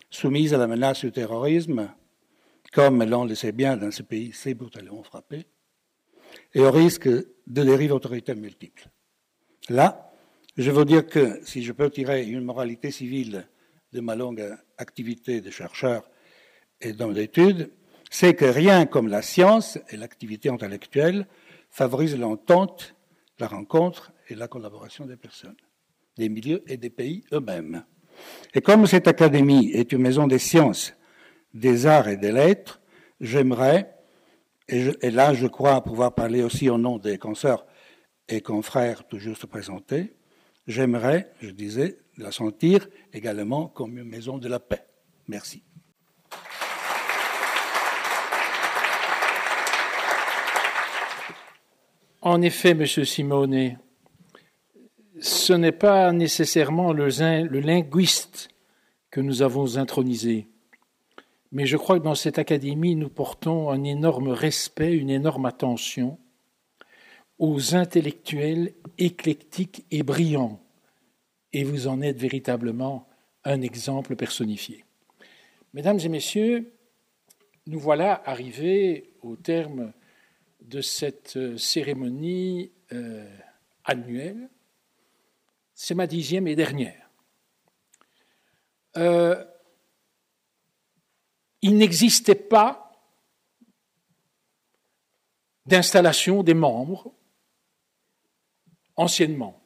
soumise à la menace du terrorisme, comme l'on le sait bien dans ce pays si brutalement frappé, et au risque de dérives autoritaires multiples. Là, je veux dire que si je peux tirer une moralité civile de ma longue activité de chercheur et d'homme d'études, c'est que rien comme la science et l'activité intellectuelle favorisent l'entente, la rencontre et la collaboration des personnes, des milieux et des pays eux-mêmes. Et comme cette académie est une maison des sciences, des arts et des lettres, j'aimerais, et, là je crois pouvoir parler aussi au nom des consoeurs et confrères tout juste présentés, j'aimerais, je disais, la sentir également comme une maison de la paix. Merci. En effet, Monsieur Simone, ce n'est pas nécessairement le, linguiste que nous avons intronisé, mais je crois que dans cette académie, nous portons un énorme respect, une énorme attention aux intellectuels éclectiques et brillants. Et vous en êtes véritablement un exemple personnifié. Mesdames et messieurs, nous voilà arrivés au terme de cette euh, cérémonie euh, annuelle. C'est ma dixième et dernière. Euh, il n'existait pas d'installation des membres anciennement.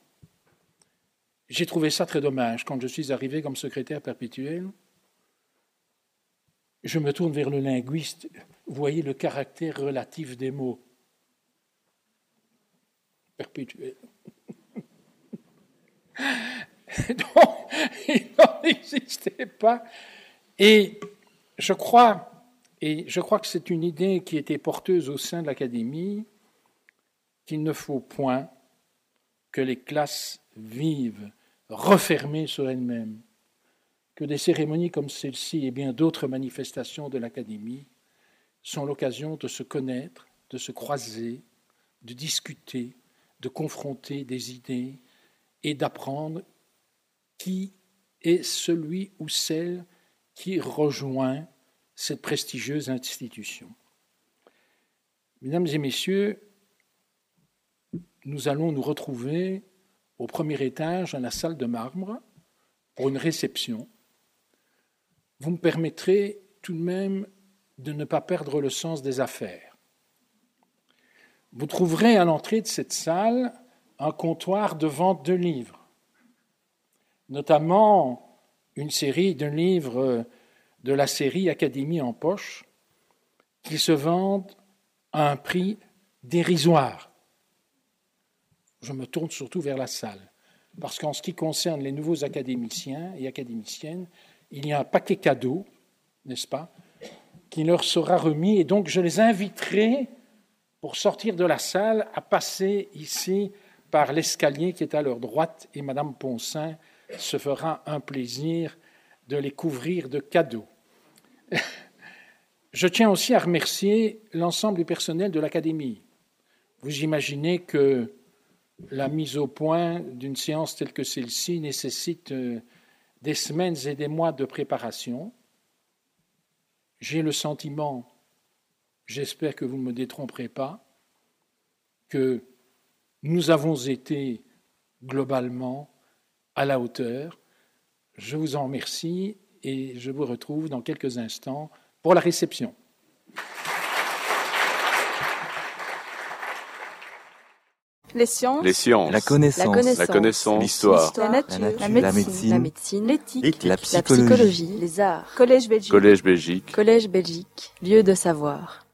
J'ai trouvé ça très dommage quand je suis arrivé comme secrétaire perpétuel. Je me tourne vers le linguiste. Vous voyez le caractère relatif des mots. Perpétuel. Donc, il n'en pas. Et je crois, et je crois que c'est une idée qui était porteuse au sein de l'Académie, qu'il ne faut point que les classes vivent refermées sur elles-mêmes, que des cérémonies comme celle-ci et bien d'autres manifestations de l'Académie sont l'occasion de se connaître, de se croiser, de discuter, de confronter des idées et d'apprendre qui est celui ou celle qui rejoint cette prestigieuse institution. Mesdames et messieurs, nous allons nous retrouver au premier étage dans la salle de marbre pour une réception. Vous me permettrez tout de même de ne pas perdre le sens des affaires. Vous trouverez à l'entrée de cette salle un comptoir de vente de livres, notamment une série de livres de la série Académie en poche, qui se vendent à un prix dérisoire. Je me tourne surtout vers la salle, parce qu'en ce qui concerne les nouveaux académiciens et académiciennes, il y a un paquet cadeau, n'est-ce pas, qui leur sera remis, et donc je les inviterai, pour sortir de la salle, à passer ici par l'escalier qui est à leur droite, et Madame Poncin se fera un plaisir de les couvrir de cadeaux. Je tiens aussi à remercier l'ensemble du personnel de l'Académie. Vous imaginez que la mise au point d'une séance telle que celle-ci nécessite euh, des semaines et des mois de préparation. J'ai le sentiment, j'espère que vous ne me détromperez pas, que nous avons été globalement à la hauteur. Je vous en remercie et je vous retrouve dans quelques instants pour la réception. Les sciences. Les sciences. La connaissance. La connaissance. L'histoire. La nature. La La médecine. médecine. L'éthique. La La psychologie. psychologie. Les arts. Collège Belgique. Collège Belgique. Collège Belgique. Lieu de savoir.